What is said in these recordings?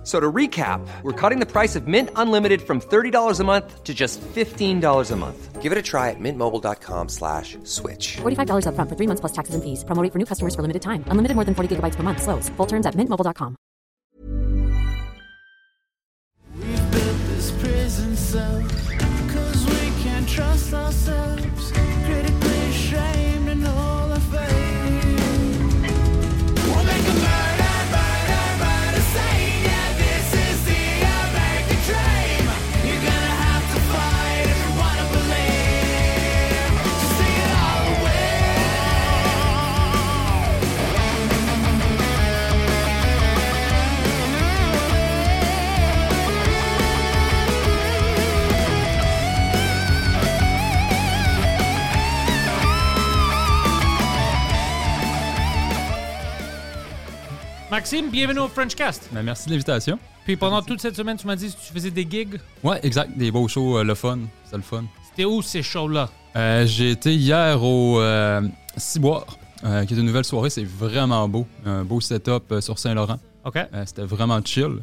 F- So to recap, we're cutting the price of Mint Unlimited from $30 a month to just $15 a month. Give it a try at mintmobile.com slash switch. $45 upfront for three months plus taxes and fees. Promo rate for new customers for limited time. Unlimited more than 40 gigabytes per month. Slows. Full terms at mintmobile.com. We've built this prison cell Cause we can't trust ourselves Maxime, bienvenue au Frenchcast. Ben, merci de l'invitation. Puis pendant toute cette semaine, tu m'as dit que tu faisais des gigs. Ouais, exact. Des beaux shows, euh, le fun. C'est le fun. C'était où ces shows-là? Euh, J'ai été hier au euh, Ciboire, qui est une nouvelle soirée. C'est vraiment beau. Un beau setup sur Saint-Laurent. OK. C'était vraiment chill.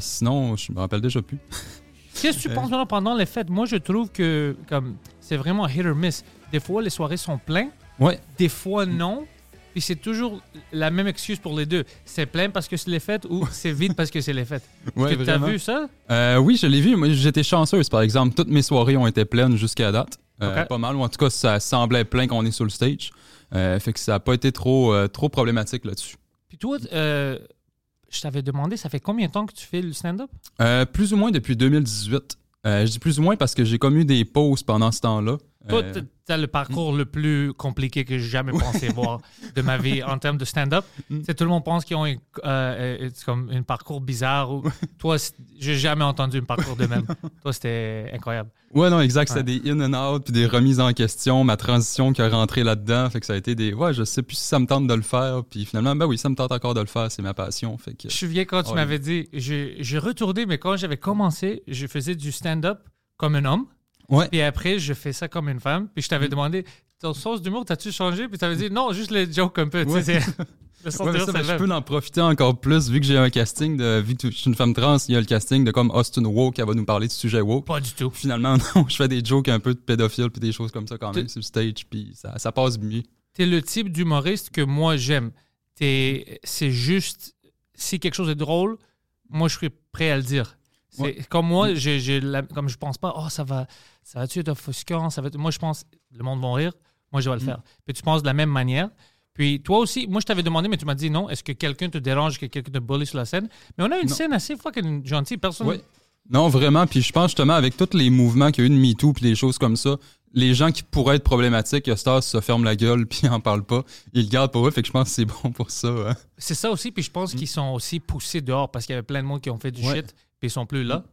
Sinon, je me rappelle déjà plus. Qu'est-ce que tu penses maintenant pendant les fêtes? Moi, je trouve que comme c'est vraiment hit or miss. Des fois, les soirées sont pleines. Ouais, Des fois, non. Puis c'est toujours la même excuse pour les deux. C'est plein parce que c'est les fêtes ou c'est vide parce que c'est les fêtes? ouais, Est-ce que vu ça? Euh, oui, je l'ai vu. Moi, j'étais chanceuse, par exemple. Toutes mes soirées ont été pleines jusqu'à date. Euh. Pas mal, ou en tout cas, ça semblait plein qu'on est sur le stage. Euh, fait que ça n'a pas été trop, trop problématique là-dessus. Puis toi, je t'avais demandé, ça fait combien de temps que tu fais le stand-up? Euh, plus ou moins depuis 2018. Euh, je dis plus ou moins parce que j'ai comme eu des pauses pendant ce temps-là. Toi, Euh, t'as le parcours le plus compliqué que j'ai jamais pensé voir de ma vie en termes de stand-up. Mm. Sais, tout le monde pense qu'ils ont un, euh, euh, c'est comme un parcours bizarre. Ou, toi, c'est- j'ai jamais entendu un parcours de même. toi, c'était incroyable. Ouais, non, exact. C'était Ouais. des in and out, puis des remises en question, ma transition qui a rentré là-dedans. Fait que ça a été des. Ouais, je sais plus si ça me tente de le faire. Puis finalement, ben oui, ça me tente encore de le faire. C'est ma passion. Fait que. Je me souviens quand tu Ouais. m'avais dit, j'ai retourné, mais quand j'avais commencé, je faisais du stand-up comme un homme. Ouais. Puis après, je fais ça comme une femme. Puis je Mm. t'avais demandé, ton sens d'humour, t'as-tu changé? Puis tu avais dit, non, juste les jokes un peu. tu sais, Ouais. le sens Ouais, mais d'humour, ça, c'est le je peux en profiter encore plus vu que j'ai un casting de. Vu que je suis une femme trans, il y a le casting de comme Austin Woke, elle va nous parler du sujet woke. Pas du tout. Finalement, non, je fais des jokes un peu de pédophiles puis des choses comme ça quand même sur le stage, puis ça, ça passe mieux. T'es le type d'humoriste que moi j'aime. T'es- C'est juste, si quelque chose est drôle, moi je suis prêt à le dire. Ouais. comme moi, j'ai, j'ai la- comme je pense pas, oh ça va, ça va-tu être offusquant, ça va être- moi je pense, le monde va rire, moi je vais le Mm. faire. Puis tu penses de la même manière. Puis toi aussi, moi je t'avais demandé, mais tu m'as dit non, est-ce que quelqu'un te dérange, que quelqu'un te bully sur la scène? Mais on a une Non. scène assez fucking gentille, personne. Ouais. Non, vraiment. Puis je pense justement, avec tous les mouvements qu'il y a eu de MeToo puis des choses comme ça, les gens qui pourraient être problématiques, Star se ferment la gueule puis en parlent pas. Ils le gardent pour eux. Fait que je pense que c'est bon pour ça. hein. C'est ça aussi, puis je pense qu'ils sont aussi poussés dehors parce qu'il y avait plein de monde qui ont fait du Mm. Ouais. shit, puis ils sont plus là.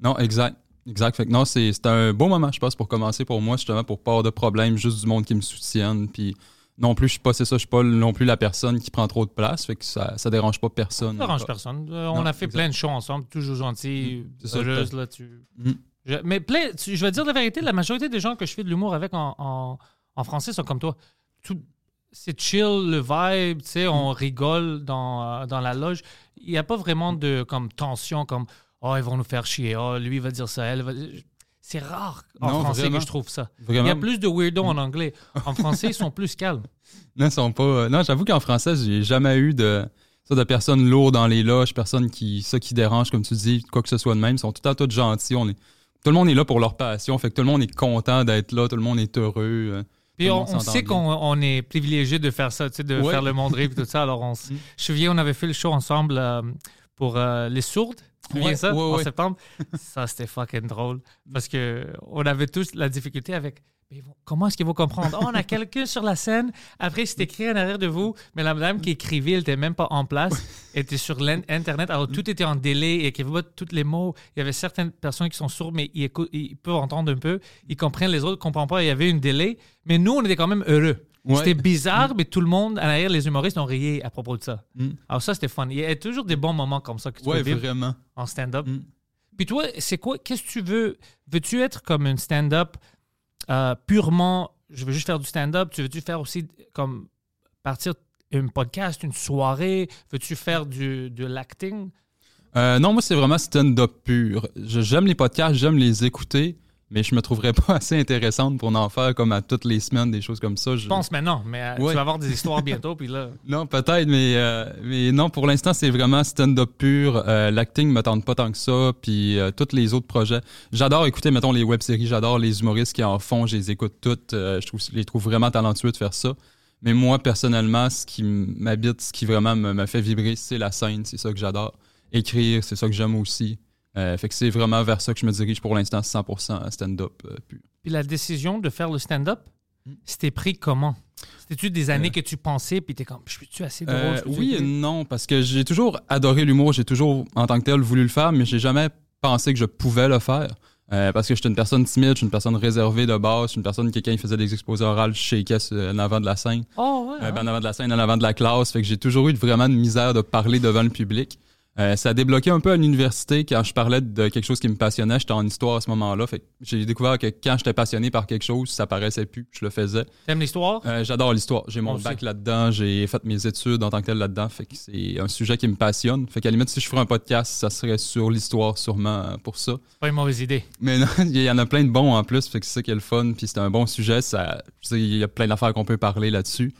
Non, exact. Exact. Fait que non, c'est c'est un bon moment, je pense, pour commencer pour moi, justement, pour pas avoir de problème, juste du monde qui me soutienne. Puis non plus, je suis pas, c'est ça, je suis pas non plus la personne qui prend trop de place. Fait que ça, ça dérange pas personne. Ça arrange personne. Euh, on Non, a fait exact. plein de shows ensemble, toujours gentils, C'est ça, heureuse, là, tu... Mm. Je- mais plein, tu- je vais te dire la vérité, la majorité des gens que je fais de l'humour avec en, en, en français sont comme toi. Tout- C'est chill, le vibe, tu sais, Mm. on rigole dans, euh, dans la loge. Il n'y a pas vraiment de comme tension, comme « Oh, ils vont nous faire chier. Oh, lui, il va dire ça. Elle va... C'est rare en Non, français vraiment. que je trouve ça. Vraiment. Il y a plus de weirdo en anglais. En français, ils sont plus calmes. Non, ils sont pas. euh, Non, j'avoue qu'en français, j'ai jamais eu de. Ça, de personnes lourdes dans les loges, personnes qui. Ça qui dérange, comme tu dis, quoi que ce soit de même. Ils sont tout temps tous gentils. On est, tout le monde est là pour leur passion. Fait que tout le monde est content d'être là. Tout le monde est heureux. euh. Puis Tout on, sait qu'on on est privilégié de faire ça, tu sais, de Ouais. faire le monde rire et tout ça. Alors, on, Mm. je me souviens, on avait fait le show ensemble euh, pour euh, les sourdes. Ouais, ça? ouais, en ouais. septembre. ça, c'était fucking drôle. Parce que on avait tous la difficulté avec. mais ils vont- comment est-ce qu'ils vont comprendre? Oh, on a quelqu'un sur la scène. Après, c'est écrit en arrière de vous. Mais la madame qui écrivait, elle n'était même pas en place. Elle était sur l'Internet. Alors, tout était en délai. Elle écrivait pas tous les mots. Il y avait certaines personnes qui sont sourdes, mais ils, ils peuvent entendre un peu. Ils comprennent, les autres ne comprennent pas. Il y avait une délai. Mais nous, on était quand même heureux. Ouais. C'était bizarre, mais tout le monde, à l'arrière, les humoristes ont ri à propos de ça. Mm. Alors ça, c'était fun. Il y a toujours des bons moments comme ça que tu Ouais, peux vivre vraiment. en stand-up. Mm. Puis toi, c'est quoi, qu'est-ce que tu veux? Veux-tu être comme un stand-up euh, purement, je veux juste faire du stand-up? Tu veux-tu faire aussi comme partir un podcast, une soirée? Veux-tu faire du, de l'acting? Euh, non, moi, c'est vraiment stand-up pur. J'aime les podcasts, j'aime les écouter, mais je me trouverais pas assez intéressante pour en faire comme à toutes les semaines, des choses comme ça. Je pense maintenant, mais euh, Ouais. tu vas avoir des histoires bientôt, puis là... Non, peut-être, mais, euh, mais non, pour l'instant, c'est vraiment stand-up pur. Euh, L'acting me tente pas tant que ça, puis euh, tous les autres projets. J'adore écouter, mettons, les web-séries, j'adore les humoristes qui en font, je les écoute toutes. Je, trouve, je les trouve vraiment talentueux de faire ça. Mais moi, personnellement, ce qui m'habite, ce qui vraiment me, me fait vibrer, c'est la scène, c'est ça que j'adore. Écrire, c'est ça que j'aime aussi. Euh, fait que c'est vraiment vers ça que je me dirige pour l'instant, 100% stand-up euh. Puis la décision de faire le stand-up, Mm. c'était pris comment? C'était-tu des années que tu pensais, puis t'es comme, je suis-tu assez drôle? Euh, oui et non, parce que j'ai toujours adoré l'humour, j'ai toujours, en tant que tel, voulu le faire, mais j'ai jamais pensé que je pouvais le faire. Euh, parce que j'étais une personne timide, je suis une personne réservée de base, je suis une personne qui, quand il faisait des exposés orales, je shakeais en avant de la scène. Oh, ouais. Euh, ben, en avant de la scène, en avant de la classe. Fait que j'ai toujours eu vraiment de misère de parler devant le public. Euh, ça a débloqué un peu à l'université quand je parlais de quelque chose qui me passionnait. J'étais en histoire à ce moment-là. Fait j'ai découvert que quand j'étais passionné par quelque chose, ça paraissait plus. Je le faisais. T'aimes l'histoire? Euh, J'adore l'histoire. J'ai mon bac là-dedans. J'ai fait mes études en tant que tel là-dedans. Fait que c'est un sujet qui me passionne. Fait qu'à la limite, si je ferais un podcast, ça serait sur l'histoire sûrement euh, pour ça. C'est pas une mauvaise idée. Mais non, il y en a plein de bons en plus, fait que c'est ça qui est le fun, puis c'est un bon sujet, ça, il y a plein d'affaires qu'on peut parler là-dessus.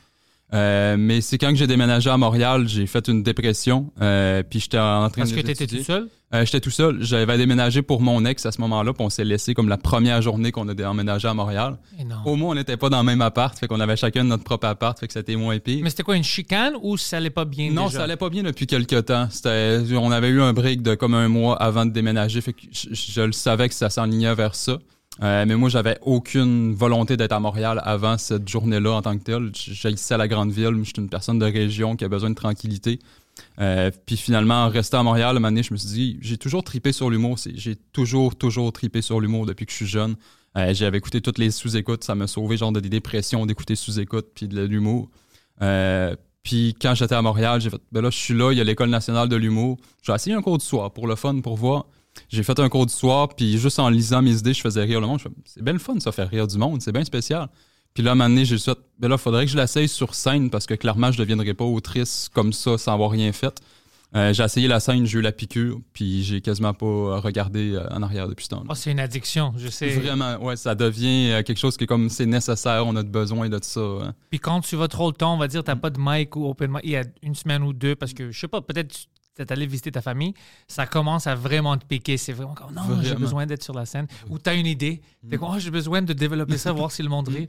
Euh, mais c'est quand j'ai déménagé à Montréal, j'ai fait une dépression, euh, puis j'étais en train Parce de que t'étais tout seul? Euh, j'étais tout seul, j'avais déménagé pour mon ex à ce moment-là, puis on s'est laissé comme la première journée qu'on a emménagé à Montréal. Eh. Au moins, on n'était pas dans le même appart, fait qu'on avait chacun notre propre appart, fait que c'était moins pire. Mais c'était quoi, une chicane ou ça allait pas bien Non, déjà? ça allait pas bien depuis quelques temps. C'était, on avait eu un break de comme un mois avant de déménager, fait que je, je le savais que ça s'enlignait vers ça. Euh, mais moi, j'avais aucune volonté d'être à Montréal avant cette journée-là en tant que telle. J'haïssais la grande ville. Je suis une personne de région qui a besoin de tranquillité. Euh, puis finalement, en restant à Montréal, un je me suis dit, j'ai toujours tripé sur l'humour. J'ai toujours, toujours tripé sur l'humour depuis que je suis jeune. Euh, J'avais écouté toutes les sous-écoutes. Ça m'a sauvé genre de des dépressions d'écouter sous-écoutes puis de l'humour. Puis quand j'étais à Montréal, j'ai fait, ben là, je suis là, il y a l'École nationale de l'humour. J'ai essayé un cours du soir pour le fun, pour voir. J'ai fait un cours du soir, puis juste en lisant mes idées, je faisais rire le monde. C'est bien le fun, ça, faire rire du monde, c'est bien spécial. Puis là, à un moment donné, j'ai fait, ben là, faudrait que je l'essaye sur scène parce que clairement, je ne deviendrai pas autrice comme ça sans avoir rien fait. Euh, j'ai essayé la scène, j'ai eu la piqûre, puis j'ai quasiment pas regardé euh, en arrière depuis ce temps-là. Oh, c'est une addiction, je sais. Vraiment, ouais, ça devient euh, quelque chose qui est comme c'est nécessaire, on a besoin de ça. hein. Puis quand tu vas trop le temps, on va dire, t'as pas de mic ou open mic, il y a une semaine ou deux, parce que, je sais pas, peut-être t'es allé visiter ta famille, ça commence à vraiment te piquer. C'est vraiment comme, non, j'ai besoin d'être sur la scène. Ou t'as une idée, t'es comme, oh, j'ai besoin de développer ça, voir si le monde rit.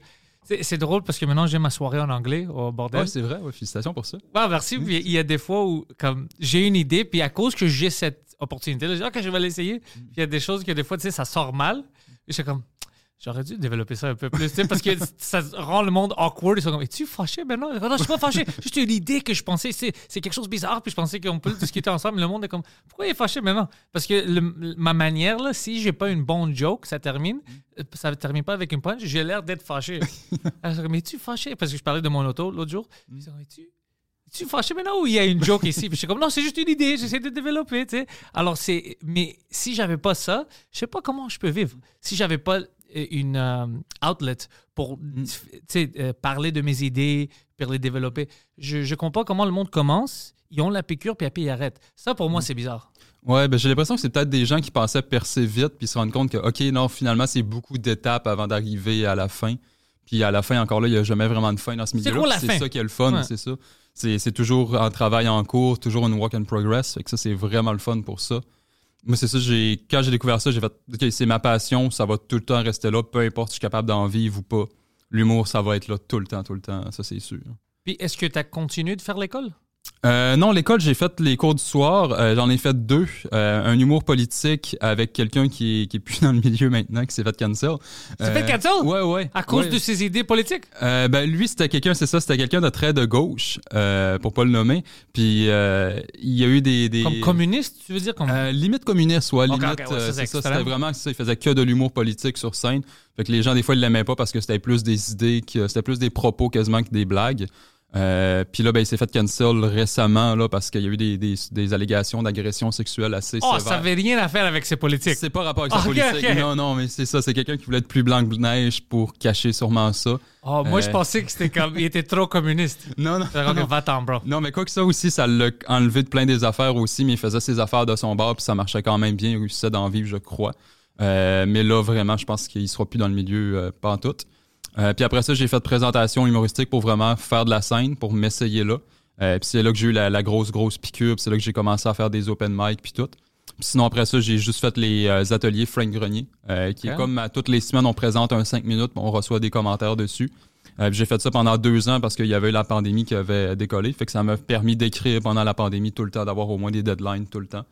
C'est drôle parce que maintenant, j'ai ma soirée en anglais au bordel. Ouais, c'est vrai, ouais, félicitations pour ça. Ouais, merci. Puis il y a des fois où comme j'ai une idée, puis à cause que j'ai cette opportunité, je dis ok, je vais l'essayer. Puis il y a des choses que des fois, tu sais, ça sort mal. Et je suis comme j'aurais dû développer ça un peu plus, tu sais, parce que ça rend le monde awkward. Ils sont comme es-tu fâché? Maintenant Non, je suis pas fâché. Juste une idée que je pensais c'est c'est quelque chose de bizarre, puis je pensais qu'on peut le discuter ensemble. Le monde est comme pourquoi il est fâché? Maintenant Parce que le- ma manière là, si j'ai pas une bonne joke, ça termine. euh, Ça ne termine pas avec une punch. J'ai l'air d'être fâché. Alors, comme, es-tu fâché? Parce que je parlais de mon auto l'autre jour. Ils sont comme, es-tu tu fâché? Maintenant ou il y a une joke ici? Puis je suis comme, non, c'est juste une idée, j'essaie de développer, tu sais. Alors, c'est. Mais si j'avais pas ça, je sais pas comment je peux vivre. Si j'avais pas une euh, outlet pour sais, euh, parler de mes idées, pour les développer, je, je comprends pas comment le monde commence, ils ont la piqûre, puis après ils arrêtent. Ça, pour moi, c'est bizarre. Ouais, ben j'ai l'impression que c'est peut-être des gens qui pensaient percer vite puis se rendent compte que, OK, non, finalement, c'est beaucoup d'étapes avant d'arriver à la fin. Puis à la fin, encore là, il n'y a jamais vraiment de fin dans ce milieu-là. fin? C'est ça qui est le fun, Ouais. c'est ça. C'est c'est toujours un travail en cours, toujours une work in progress. Fait que ça, c'est vraiment le fun pour ça. Moi, c'est ça, j'ai quand j'ai découvert ça, j'ai fait, OK, c'est ma passion, ça va tout le temps rester là, peu importe si je suis capable d'en vivre ou pas. L'humour, ça va être là tout le temps, tout le temps, ça, c'est sûr. Puis est-ce que tu as continué de faire l'école? Euh, non, l'école, j'ai fait les cours du soir. Euh, J'en ai fait deux. Euh, un humour politique avec quelqu'un qui est, qui est plus dans le milieu maintenant, qui s'est fait cancel. s'est fait cancel? Ouais, ouais. À cause Ouais. de ses idées politiques? Ben lui c'était quelqu'un c'est ça c'était quelqu'un de très de gauche pour pas le nommer puis il y a eu des, des Comme communiste, tu veux dire? Comme... limite communiste ouais limite ok, ouais, ça, euh, c'est ça c'était vraiment ça il faisait que de l'humour politique sur scène fait que les gens des fois ils l'aimaient pas parce que c'était plus des idées que c'était plus des propos quasiment que des blagues euh, puis là ben il s'est fait cancel récemment là parce qu'il y a eu des, des, des allégations d'agression sexuelle assez oh, sévères ça avait rien à faire avec ses politiques. c'est pas rapport avec Ah, sa ok, politique. ok. Non, non, mais c'est ça. C'est quelqu'un qui voulait être plus blanc que neige pour cacher sûrement ça. Oh, moi, je Euh. pensais que c'était comme. Il était trop communiste. Non, non. Comme, va-t'en, bro. Non, mais quoi que ça aussi, ça l'a enlevé de plein des affaires aussi, mais il faisait ses affaires de son bord, puis ça marchait quand même bien. Il réussissait d'en vivre, je crois. Euh, mais là, vraiment, je pense qu'il sera plus dans le milieu pas en tout. Euh, puis après ça, j'ai fait de présentation humoristique pour vraiment faire de la scène, pour m'essayer là. Euh, puis c'est là que j'ai eu la, la grosse, grosse piqûre, c'est là que j'ai commencé à faire des open mic, puis tout. Puis sinon, après ça, j'ai juste fait les euh, ateliers Frank Grenier, euh, qui est comme à toutes les semaines, on présente un 5 minutes, on reçoit des commentaires dessus. Euh, j'ai fait ça pendant deux ans parce qu'il y avait eu la pandémie qui avait décollé. Fait que ça m'a permis d'écrire pendant la pandémie tout le temps, d'avoir au moins des deadlines tout le temps.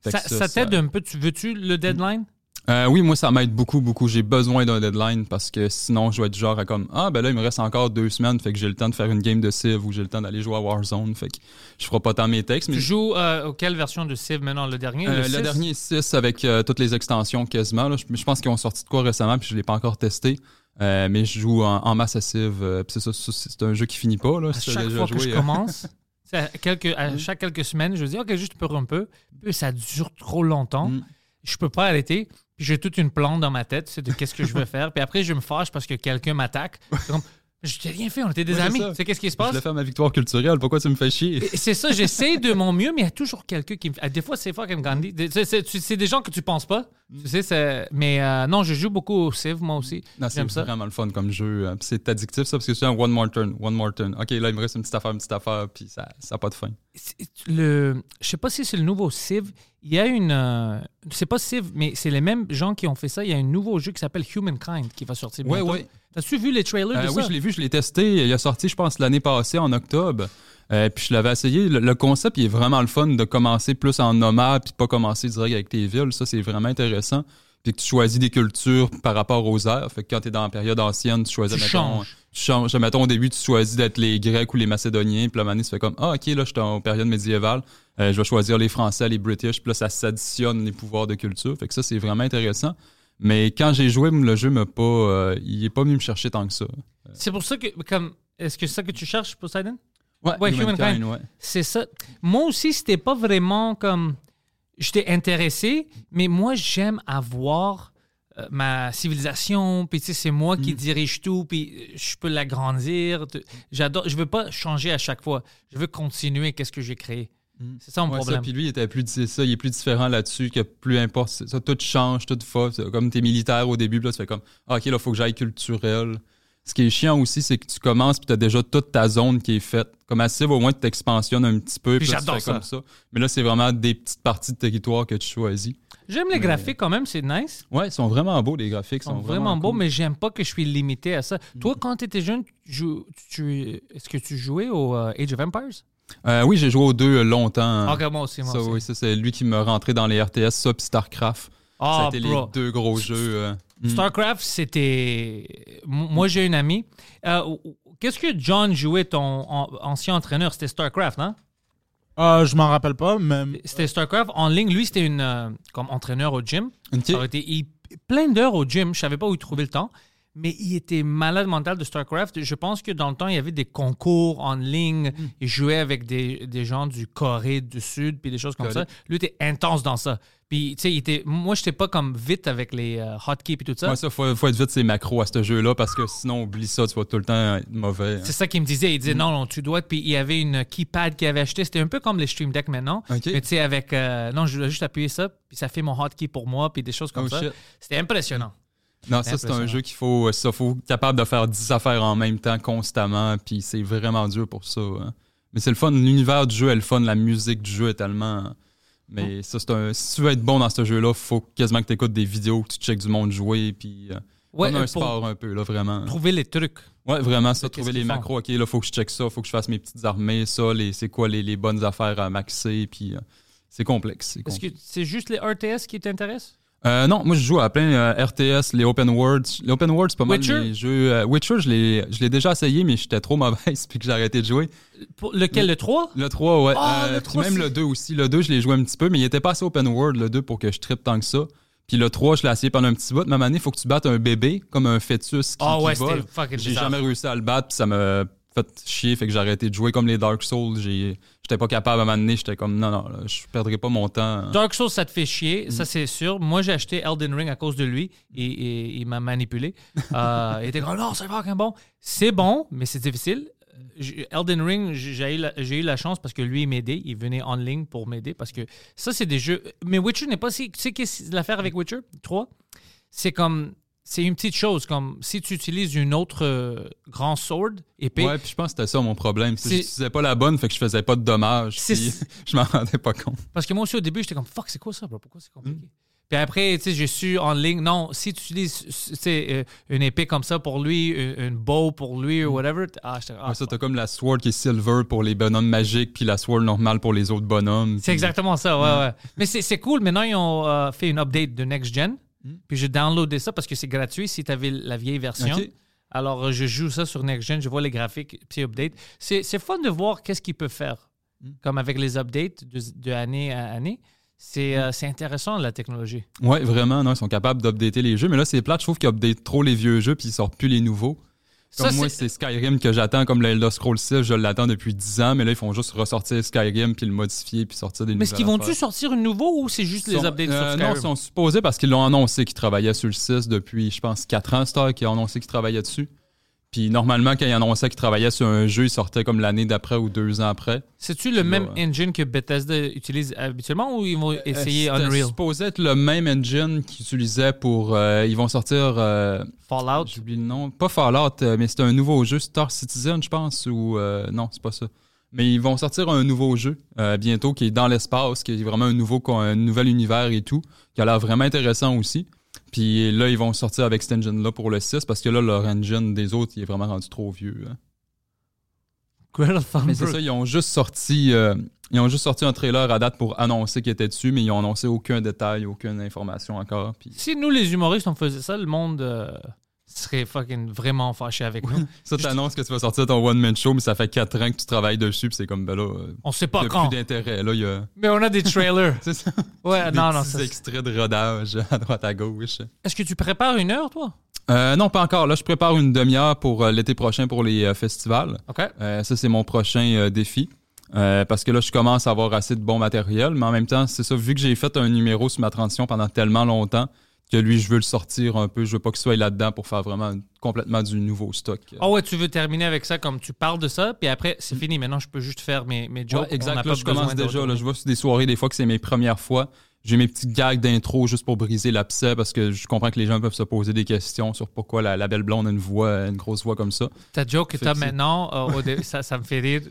Fait Ça, que ça t'aide un peu. Tu veux-tu le deadline? Euh, oui, moi, ça m'aide beaucoup, beaucoup. J'ai besoin d'un deadline parce que sinon, je vais être genre à comme Ah, ben là, il me reste encore deux semaines, fait que j'ai le temps de faire une game de Civ ou j'ai le temps d'aller jouer à Warzone. Fait que je ferai pas tant mes textes. Mais Tu joues euh, quelle version de Civ maintenant? Le dernier? euh, le dernier 6 avec euh, toutes les extensions quasiment. là. Je, je pense qu'ils ont sorti de quoi récemment, puis je l'ai pas encore testé. Mais je joue en, en masse à Civ. c'est ça, c'est un jeu qui finit pas. Là, À chaque déjà fois que je commence, à, quelques, à chaque quelques semaines, je dis, OK, juste pour un peu. Ça dure trop longtemps. Mm. Je peux pas arrêter. Puis j'ai toute une plante dans ma tête, c'est de qu'est-ce que je veux faire. Puis après, je me fâche parce que quelqu'un m'attaque. C'est comme, je t'ai rien fait, on était des Ouais, c'est amis. sais qu'est-ce qui se Je passe? voulais faire ma victoire culturelle. Pourquoi tu me fais chier? C'est ça, j'essaie de mon mieux, mais il y a toujours quelqu'un qui me. ah, Des fois, c'est fucking Gandhi. Des- C'est c'est- c'est des gens que tu penses pas. Tu sais, c'est- mais euh, non, je joue beaucoup au Civ, moi aussi. Non, c'est J'aime ça. vraiment le fun comme jeu. euh, C'est addictif, ça, parce que c'est un one more turn, one more turn. OK, là, il me reste une petite affaire, une petite affaire, puis ça n'a pas de fin. C'est- Le, je sais pas si c'est le nouveau Civ. Il y a une. euh, c'est pas Civ, mais c'est les mêmes gens qui ont fait ça. Il y a un nouveau jeu qui s'appelle Humankind qui va sortir bientôt. ouais. T'as-tu vu les trailers Euh, de oui, ça? je l'ai vu, je l'ai testé. Il a sorti, je pense, l'année passée, en octobre. Euh, puis je l'avais essayé. Le, le concept, il est vraiment le fun de commencer plus en nomade, puis pas commencer direct avec tes villes. Ça, c'est vraiment intéressant. Puis que tu choisis des cultures par rapport aux airs. Fait que quand tu es dans la période ancienne, tu choisis, Tu mettons, changes. Tu. Mettons, au début, tu choisis d'être les Grecs ou les Macédoniens. Puis la manée, tu fais comme, ah, OK, là, je suis en période médiévale. Euh, je vais choisir les Français, les British. Puis là, ça s'additionne les pouvoirs de culture. Fait que ça, c'est vraiment intéressant. Mais quand j'ai joué, le jeu m'a pas, euh, il est pas venu me chercher tant que ça. C'est pour ça que. comme Est-ce que c'est ça que tu cherches, Poseidon? Ouais, Ouais, Humankind. ouais. C'est ça. Moi aussi, c'était pas vraiment comme. J'étais intéressé, mais moi, j'aime avoir euh, ma civilisation, puis tu sais, c'est moi Mm. qui dirige tout, puis euh, je peux l'agrandir. J'adore. Je veux pas changer à chaque fois. Je veux continuer qu'est-ce que j'ai créé. C'est ça mon Mm. Ouais, problème. puis lui, il était plus, c'est ça, il est plus différent là-dessus, que plus importe, ça, tout change, tout va. C'est Comme t'es militaire au début, puis là, tu fais comme, ah, ok, là, faut que j'aille culturel. Ce qui est chiant aussi, c'est que tu commences, puis t'as déjà toute ta zone qui est faite. Comme à Civ, au moins, tu t'expansionnes un petit peu, Puis tu j'adore ça. comme ça. Mais là, c'est vraiment des petites parties de territoire que tu choisis. J'aime les graphiques quand même, c'est nice. Ouais, ils sont vraiment beaux, les graphiques. Ils sont sont vraiment beaux, cool. mais j'aime pas que je suis limité à ça. Toi, quand tu étais jeune, tu tu- est-ce que tu jouais au euh, Age of Empires? Euh, oui, j'ai joué aux deux euh, longtemps. Ok, moi aussi, moi ça, aussi. oui, ça, c'est lui qui m'a rentré dans les RTS, ça, puis StarCraft. ça a Ah, été bro. les deux gros jeux. Euh, mm. StarCraft, c'était. Moi, j'ai une amie. Euh, Qu'est-ce que John jouait, ton an- ancien entraîneur? C'était StarCraft, hein? Ah, je m'en rappelle pas, mais C'était StarCraft en ligne. Lui, c'était une euh, comme entraîneur au gym. Ok. Ça aurait été il- plein d'heures au gym. Je savais pas où il trouvait le temps. Mais il était malade mental de StarCraft. Je pense que dans le temps, il y avait des concours en ligne. Hmm. Il jouait avec des, des gens du Corée du Sud, puis des choses comme Corée. ça. Lui était intense dans ça. Puis, tu sais, il était... moi, j'étais pas comme vite avec les euh, hotkeys et tout ça. Ouais, ça, faut, faut être vite ces macros à ce jeu-là parce que sinon, oublie ça, tu vas tout le temps être mauvais. hein. C'est ça qu'il me disait. Il Hmm. disait non, non, tu dois. Puis il y avait une keypad qu'il avait acheté. C'était un peu comme les Stream Deck maintenant. Mais tu sais, avec. euh, non, je dois juste appuyer ça, puis ça fait mon hotkey pour moi, puis des choses comme Oh, ça. C'était impressionnant. Non, ça, c'est un jeu qu'il faut, ça, faut être capable de faire 10 affaires en même temps constamment, puis c'est vraiment dur pour ça. hein. Mais c'est le fun, l'univers du jeu est le fun, la musique du jeu est tellement. Mais ça, c'est un. Si tu veux être bon dans ce jeu-là, faut quasiment que tu écoutes des vidéos, que tu checkes du monde jouer, puis. euh, Ouais, Comme un pour sport un peu, là, vraiment. trouver les trucs. Ouais, vraiment, ça, trouver les macros. OK, là, faut que je check ça, faut que je fasse mes petites armées, ça, les, c'est quoi les, les bonnes affaires à maxer, puis euh, c'est complexe. Est-ce que c'est juste les RTS qui t'intéressent? Euh, non, moi, je joue à plein euh, RTS, les open worlds. Les open worlds, c'est pas Witcher? mal les jeux. euh, Witcher, je l'ai, je l'ai déjà essayé, mais j'étais trop mauvaise, puis que j'ai arrêté de jouer. Pour lequel, le 3? Le 3, ouais. Ah, le puis 3, même le 2 aussi. Le 2, je l'ai joué un petit peu, mais il était pas assez open world, le 2, pour que je trippe tant que ça. Puis le 3, je l'ai essayé pendant un petit bout. Même année, il faut que tu battes un bébé, comme un fœtus qui, Ah ouais, qui vole. J'ai bizarre. jamais réussi à le battre, puis ça m'a fait chier, fait que j'ai arrêté de jouer comme les Dark Souls. J'étais pas capable à m'amener, j'étais comme non, non, là, je perdrai pas mon temps. Dark Souls, ça te fait chier, Mm. ça c'est sûr. Moi, j'ai acheté Elden Ring à cause de lui et, et- il m'a manipulé. Euh, il était comme, non, c'est fucking bon. C'est bon, mais c'est difficile. Elden Ring, j'ai eu, la- eu la chance parce que lui, il m'aidait. Il venait en ligne pour m'aider parce que ça, c'est des jeux. Mais Witcher n'est pas si. Tu sais qu'est-ce que l'affaire avec Witcher 3 C'est comme. C'est une petite chose, comme si tu utilises une autre euh, grand sword, épée. Ouais, puis je pense que c'était ça mon problème. C'est que J'utilisais pas la bonne, fait que je faisais pas de dommages. Puis je m'en rendais pas compte. Parce que moi aussi, au début, j'étais comme, fuck, c'est quoi ça, bro? Pourquoi c'est Mm. compliqué? Puis après, tu sais, j'ai su en ligne, non, si tu utilises euh, une épée comme ça pour lui, une, une bow pour lui, ou whatever, t- ah, j'étais ah. Ouais, ça, t'as comme la sword qui est silver pour les bonhommes magiques, puis la sword normale pour les autres bonhommes. C'est puis- exactement ça, ouais, ouais. Mais c'est c'est cool. Maintenant, ils ont euh, fait une update de Next Gen. Puis j'ai downloadé ça parce que c'est gratuit si tu avais la vieille version. Alors, euh, je joue ça sur Next Gen, je vois les graphiques, petit update. C'est c'est fun de voir qu'est-ce qu'il peut faire. Comme avec les updates de, de année à année. C'est euh, c'est intéressant, la technologie. Ouais, vraiment, non, ils sont capables d'updater les jeux. Mais là, c'est plate, je trouve qu'ils updatent trop les vieux jeux, puis ils sortent plus les nouveaux. Comme Ça, moi, c'est- Skyrim que j'attends, comme le Elder Scrolls 6, je l'attends depuis 10 ans, mais là, ils font juste ressortir Skyrim, puis le modifier, puis sortir des Mais est-ce qu'ils nouvelles vont-tu sortir un nouveau ou c'est juste les updates euh, sur Skyrim? Non, ils sont supposés parce qu'ils l'ont annoncé qu'ils travaillaient sur le 6 depuis, je pense, 4 ans, Star, qui a annoncé qu'ils travaillaient dessus. Puis normalement, quand ils annonçaient qu'ils travaillaient sur un jeu, ils sortaient comme l'année d'après ou deux ans après. C'est-tu le même ouais. engine que Bethesda utilise habituellement ou ils vont essayer Euh, C'était Unreal? supposé être le même engine qu'ils utilisaient pour... euh, ils vont sortir... euh, Fallout? J'oublie le nom. Pas Fallout, mais c'est un nouveau jeu, Star Citizen, je pense, ou... euh, non, c'est pas ça. Mais ils vont sortir un nouveau jeu bientôt qui est dans l'espace, qui est vraiment un, nouveau, un nouvel univers et tout, qui a l'air vraiment intéressant aussi. Puis là, ils vont sortir avec cet engine-là pour le 6, parce que là, leur engine des autres, il est vraiment rendu trop vieux. hein. Mais c'est ça, ils ont juste sorti... euh, ils ont juste sorti un trailer à date pour annoncer qu'ils étaient dessus, mais ils ont annoncé aucun détail, aucune information encore. Puis Si nous, les humoristes, on faisait ça, le monde euh, serait fucking vraiment fâché avec nous. ça, t'annonces que tu vas sortir ton one-man show, mais ça fait 4 ans que tu travailles dessus, puis c'est comme, ben là, euh, On sait pas y a quand. plus d'intérêt. Là, y a... Mais on a des trailers. C'est ça. ouais, Des non, non. c'est- extraits de rodage à droite à gauche. Est-ce que tu prépares une heure, toi? Euh, non, pas encore. Là, je prépare une demi-heure pour euh, l'été prochain pour les euh, festivals. OK. Ça, c'est mon prochain défi. Parce que là, je commence à avoir assez de bon matériel. Mais en même temps, c'est ça, vu que j'ai fait un numéro sur ma transition pendant tellement longtemps, que lui, je veux le sortir un peu. Je veux pas qu'il soit là-dedans pour faire vraiment complètement du nouveau stock. Ah ouais, tu veux terminer avec ça comme tu parles de ça, puis après, c'est fini. Maintenant, je peux juste faire mes, mes jokes. Ouais, exact. Là, je commence déjà. Là, je vois sur des soirées, des fois que c'est mes premières fois. J'ai mes petites gags d'intro juste pour briser l'abcès parce que je comprends que les gens peuvent se poser des questions sur pourquoi la, la belle blonde a une voix, une grosse voix comme ça. Ta joke que tu as maintenant, euh, ça me fait rire.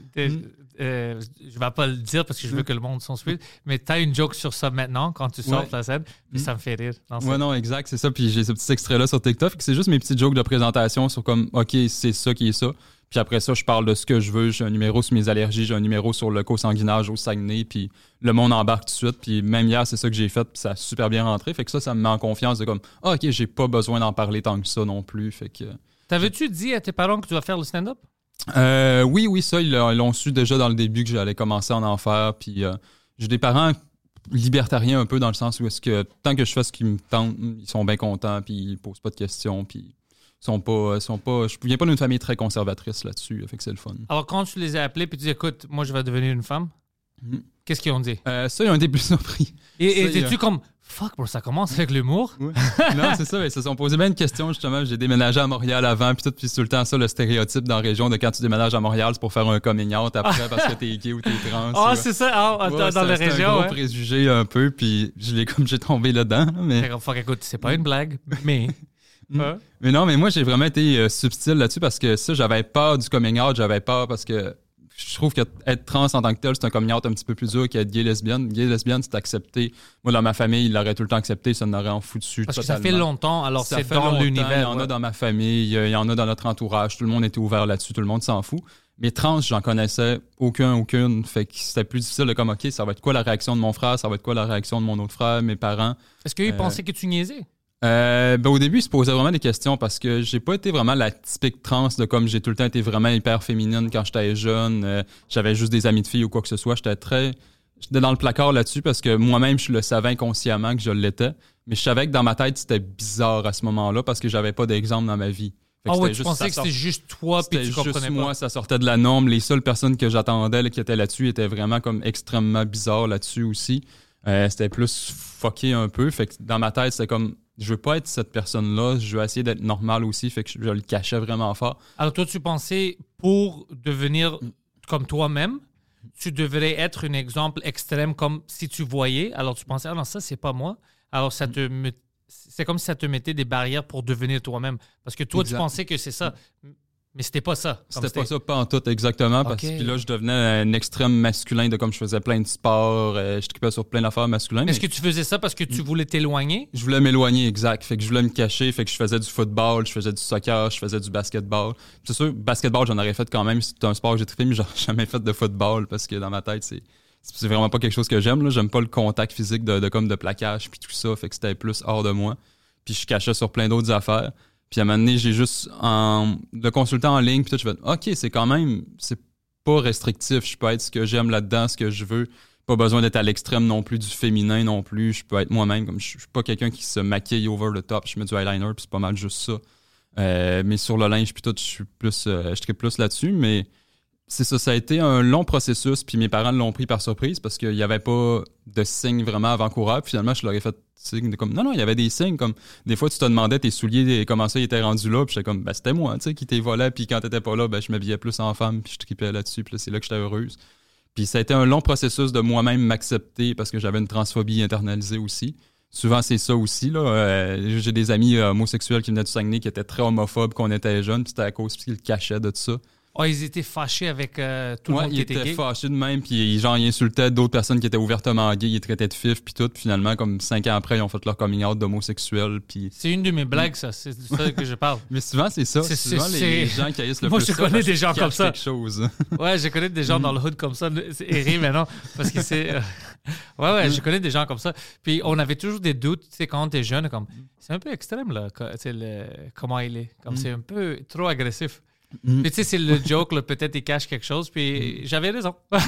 Euh, je vais pas le dire parce que je veux que le monde s'en suive, mais tu as une joke sur ça maintenant quand tu sors Ouais. de la scène, puis ça me fait rire. Non, Ouais, non, exact, c'est ça. Puis j'ai ce petit extrait-là sur TikTok. C'est juste mes petites jokes de présentation sur comme, OK, c'est ça qui est ça. Puis après ça, je parle de ce que je veux. J'ai un numéro sur mes allergies, j'ai un numéro sur le co-sanguinage au Saguenay. Puis le monde embarque tout de suite. Puis même hier, c'est ça que j'ai fait. Puis ça a super bien rentré. Fait que ça, ça me met en confiance de comme, ah, OK, j'ai pas besoin d'en parler tant que ça non plus. Fait que. T'avais-tu dit à tes parents que tu vas faire le stand-up? Euh, oui, oui, ça, ils l'ont su déjà dans le début que j'allais commencer à en faire. Puis euh, j'ai des parents libertariens un peu dans le sens où est-ce que tant que je fais ce qui me tente, ils sont bien contents, puis ils posent pas de questions, puis ils sont pas, sont pas. Je viens pas d'une famille très conservatrice là-dessus, fait que c'est le fun. Alors, quand tu les as appelés, puis tu dis, écoute, moi, je vais devenir une femme, Mhm. qu'est-ce qu'ils ont dit? Euh, ça, ils ont été plus surpris. Et y a- comme, fuck, bro, ça commence avec l'humour? Non, c'est ça, mais ils se sont posé bien de questions justement. J'ai déménagé à Montréal avant, puis tout, puis tout le temps ça, le stéréotype dans la région de quand tu déménages à Montréal, c'est pour faire un coming out après parce que t'es gay ou t'es trans. Ah, c'est ça, ah, Ouais, dans, la c'est un région, gros ouais. préjugé un peu, puis je l'ai comme j'ai tombé là-dedans, mais. Fuck, écoute, c'est pas une blague, mais. Mm. Hein? Mais non, mais moi, j'ai vraiment été euh, subtil là-dessus parce que ça, j'avais peur du coming out, j'avais peur parce que je trouve qu'être trans en tant que tel, c'est un coming out un petit peu plus dur qu'être gay lesbienne. Gay lesbienne, c'est accepté. Moi, dans ma famille, il l'aurait tout le temps accepté, ça n'aurait en foutu dessus. Parce que ça fait totalement. longtemps, alors Ça c'est fait dans longtemps, l'univers. Il y en ouais. a dans ma famille, il y a- il y en a dans notre entourage. Tout le monde était ouvert là-dessus, tout le monde s'en fout. Mais trans, j'en connaissais aucun, aucune. Fait que c'était plus difficile de comme, OK, ça va être quoi la réaction de mon frère, ça va être quoi la réaction de mon autre frère, mes parents. Est-ce qu'ils Euh, pensaient que tu niaisais? Euh, ben, au début, ils se posaient vraiment des questions parce que j'ai pas été vraiment la typique trans de comme j'ai tout le temps été vraiment hyper féminine quand j'étais jeune. Euh, J'avais juste des amis de filles ou quoi que ce soit. J'étais très. J'étais dans le placard là-dessus parce que moi-même, je le savais inconsciemment que je l'étais. Mais je savais que dans ma tête, c'était bizarre à ce moment-là parce que j'avais pas d'exemple dans ma vie. Ah ouais, tu juste- pensais que sort- c'était juste toi puis tu comprenais juste pas. moi, ça sortait de la norme. Les seules personnes que j'attendais là, qui étaient là-dessus étaient vraiment comme extrêmement bizarres là-dessus aussi. Euh, c'était plus fucké un peu. Fait que dans ma tête, c'était comme je veux pas être cette personne-là, je veux essayer d'être normal aussi. Fait que je, je le cachais vraiment fort. Alors toi, tu pensais pour devenir Mm. comme toi-même, tu devrais être un exemple extrême comme si tu voyais. Alors tu pensais, ah non, ça, c'est pas moi. Alors ça te met- c'est comme si ça te mettait des barrières pour devenir toi-même. Parce que toi, Exact. tu pensais que c'est ça. Mais c'était pas ça. C'était pas ça pas en tout exactement parce que là je devenais un extrême masculin de comme je faisais plein de sports, euh, je trippais sur plein d'affaires masculines. Est-ce que tu faisais ça parce que Mm. tu voulais t'éloigner? Je voulais m'éloigner, exact. Fait que je voulais me cacher. Fait que je faisais du football, je faisais du soccer, je faisais du basketball. C'est sûr, basketball, j'en aurais fait quand même. C'est un sport que j'ai trippé, mais j'ai jamais fait de football parce que dans ma tête, c'est c'est vraiment pas quelque chose que j'aime. J'aime pas le contact physique de, de comme de plaquage puis tout ça. Fait que c'était plus hors de moi. Puis je cachais sur plein d'autres affaires. Puis à un moment donné, j'ai juste le consultant en ligne, puis tout, je fais OK, c'est quand même c'est pas restrictif. Je peux être ce que j'aime là-dedans, ce que je veux. Pas besoin d'être à l'extrême non plus du féminin non plus. Je peux être moi-même. Comme je, je suis pas quelqu'un qui se maquille over the top. Je mets du eyeliner, puis c'est pas mal juste ça. Euh, mais sur le linge, puis tout, je suis plus, euh, je plus là-dessus. Mais c'est ça, ça a été un long processus. Puis mes parents l'ont pris par surprise parce qu'il n'y avait pas de signes vraiment avant-coureurs. Puis finalement, je leur ai fait signe de comme non, non, il y avait des signes comme des fois tu te demandais tes souliers comment ça ils étaient rendus là. Puis j'étais comme ben c'était moi, tu sais, qui t'es volé. Puis quand t'étais pas là, ben je m'habillais plus en femme. Puis je tripais là-dessus. Puis là, c'est là que j'étais heureuse. Puis ça a été un long processus de moi-même m'accepter parce que j'avais une transphobie internalisée aussi. Souvent, c'est ça aussi. Là. Euh, J'ai des amis euh, homosexuels qui venaient du Saguenay qui étaient très homophobes quand on était jeunes, puis c'était à cause qu'ils le cachaient de tout ça. Oh, ils étaient fâchés avec euh, tout le monde ils qui était étaient gay. fâchés de même, puis genre, ils insultaient d'autres personnes qui étaient ouvertement gays, ils traitaient de fif, puis tout. Puis finalement, comme cinq ans après, ils ont fait leur coming out d'homosexuel. Puis... C'est une de mes blagues, ça. C'est de ça que je parle. Mais souvent, c'est ça. C'est- souvent, les, gens qui haïssent le Moi, plus je connais des gens comme ça. chose. Ouais, je connais des gens dans le hood comme ça. C'est ri maintenant. Parce que c'est. euh, Ouais, ouais, je connais des gens comme ça. Puis on avait toujours des doutes, tu sais, quand t'es jeune, comme. C'est un peu extrême, là, le- comment il est. Comme c'est un peu trop agressif. Mm. Puis tu sais, c'est le joke, là, peut-être il cache quelque chose. Puis j'avais raison. Ça,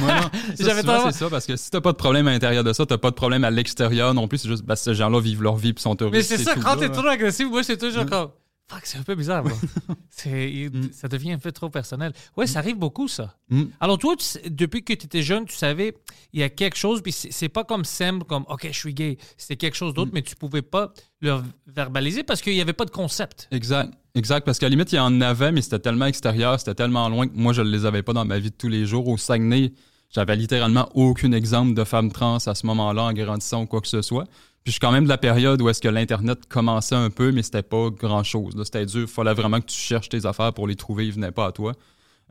J'avais c'est ça, parce que si t'as pas de problème à l'intérieur de ça, t'as pas de problème à l'extérieur non plus. C'est juste, bah, ces gens-là vivent leur vie puis sont heureux. Mais c'est ça, quand t'es trop agressif, moi, c'est toujours Mm. comme. Fuck, c'est un peu bizarre, il- Mm. Ça devient un peu trop personnel. Ouais, ça arrive beaucoup, ça. Mm. Alors, toi, tu depuis que tu étais jeune, tu savais, il y a quelque chose, puis c'est pas comme simple, comme, OK, je suis gay. C'était quelque chose Mm. d'autre, mais tu pouvais pas le verbaliser parce qu'il y avait pas de concept. Exact. Exact. Parce qu'à la limite, il y en avait, mais c'était tellement extérieur, c'était tellement loin que moi, je ne les avais pas dans ma vie de tous les jours. Au Saguenay, j'avais littéralement aucun exemple de femme trans à ce moment-là en grandissant ou quoi que ce soit. Puis je suis quand même de la période où est-ce que l'Internet commençait un peu, mais c'était pas grand-chose. C'était dur. Il fallait vraiment que tu cherches tes affaires pour les trouver. Ils venaient pas à toi.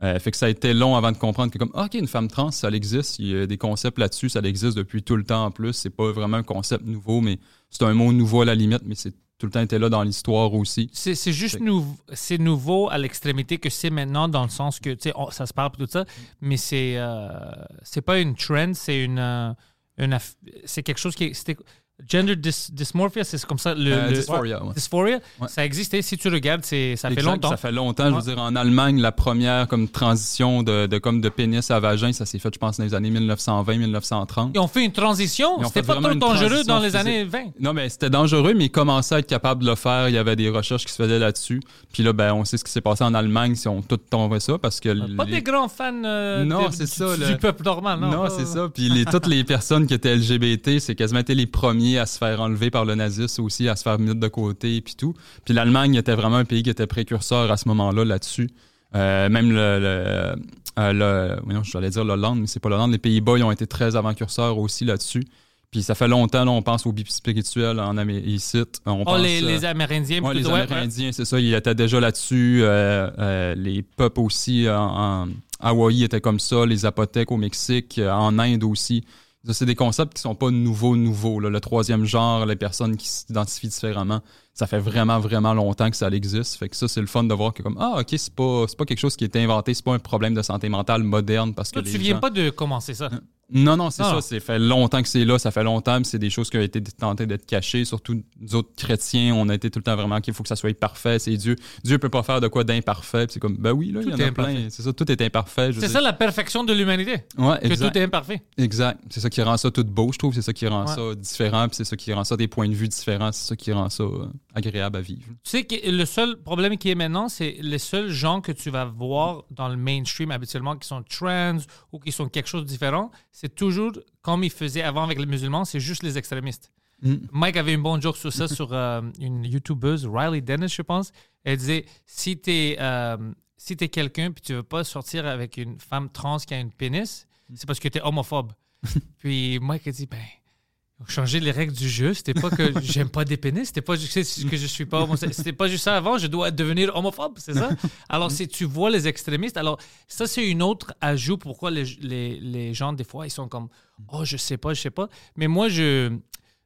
Euh, fait que ça a été long avant de comprendre que comme OK, une femme trans, ça existe. Il y a des concepts là-dessus, ça existe depuis tout le temps en plus. C'est pas vraiment un concept nouveau, mais c'est un mot nouveau à la limite, mais c'est tout le temps été là dans l'histoire aussi. C'est c'est juste nouveau, c'est nouveau à l'extrémité que c'est maintenant dans le sens que, tu sais, on- ça se parle tout ça, mais c'est euh, c'est pas une trend, c'est une, euh, une aff- c'est quelque chose qui est, c'était- gender dys- dysmorphia, c'est comme ça, le, Euh, le- dysphoria, ouais. dysphoria, Ouais. ça existait. Si tu regardes, c'est ça fait longtemps. Ça fait longtemps. Je veux dire, en Allemagne, la première comme transition de, de comme de pénis à vagin, ça s'est fait, je pense, dans les années 1920-1930. Ils ont fait une transition. C'était pas trop dangereux dans les années 20. Non, mais c'était dangereux, mais ils commençaient à être capables de le faire. Il y avait des recherches qui se faisaient là-dessus. Puis là, ben, on sait ce qui s'est passé en Allemagne si on tout tombé ça parce que. Pas les- des grands fans euh, Non, de- c'est du, ça, du le- peuple normal. Non, Non, pas- c'est ça. Puis les, toutes les personnes qui étaient LGBT, c'est quasiment été les premiers à se faire enlever par le nazisme aussi, à se faire mettre de côté, puis tout. Puis l'Allemagne était vraiment un pays qui était précurseur à ce moment-là là-dessus. Euh, même le, le, euh, le- voyons, j'allais dire l'Hollande, mais c'est pas l'Hollande. Les Pays-Bas, ils ont été très avant-curseurs aussi là-dessus. Puis ça fait longtemps, là, on pense aux bipes spirituels en Amérique ici. On Oh, pense, les, euh, les Amérindiens. Ouais, les Amérindiens, c'est ça, ils étaient déjà là-dessus. euh, les peuples aussi en, en- Hawaï était comme ça, les apothèques au Mexique, en Inde aussi. C'est des concepts qui sont pas nouveaux, nouveaux. là. Le troisième genre, les personnes qui s'identifient différemment, ça fait vraiment, vraiment longtemps que ça existe. Fait que ça, c'est le fun de voir que comme ah ok, c'est pas, pas quelque chose qui est inventé, c'est pas un problème de santé mentale moderne parce que les tu viens gens- pas de commencer ça. Non, non, c'est Ah. ça. Ça fait longtemps que c'est là. Ça fait longtemps. C'est des choses qui ont été tentées d'être cachées. Surtout nous autres chrétiens, on a été tout le temps vraiment qu'il faut que ça soit parfait. C'est Dieu. Dieu peut pas faire de quoi d'imparfait. C'est comme, ben oui, là, il y Tout en a plein. C'est ça, tout est imparfait. C'est ça la perfection de l'humanité. Ouais, Que exact. tout est imparfait. Exact. C'est ça qui rend ça tout beau, je trouve. C'est ça qui rend Ouais. ça différent. Puis c'est ça qui rend ça des points de vue différents. C'est ça qui rend ça euh, agréable à vivre. Tu sais que le seul problème qui est maintenant, c'est les seuls gens que tu vas voir dans le mainstream habituellement qui sont trans ou qui sont quelque chose de différent, c'est toujours comme ils faisaient avant avec les musulmans, c'est juste les extrémistes. Mm. Mike avait une bonne joke sur ça sur euh, une YouTubeuse, Riley Dennis, je pense. Elle disait si t'es euh, si quelqu'un puis tu veux pas sortir avec une femme trans qui a une pénis, c'est parce que t'es homophobe. puis Mike a dit ben changer les règles du jeu. C'était pas que j'aime pas des pénis, c'était pas juste que je suis pas homosexuel. C'était pas juste ça avant, je dois devenir homophobe, c'est ça? Alors, si tu vois les extrémistes, alors ça, c'est une autre ajout pourquoi les, les, les gens, des fois, ils sont comme Oh, je sais pas, je sais pas. Mais moi, je.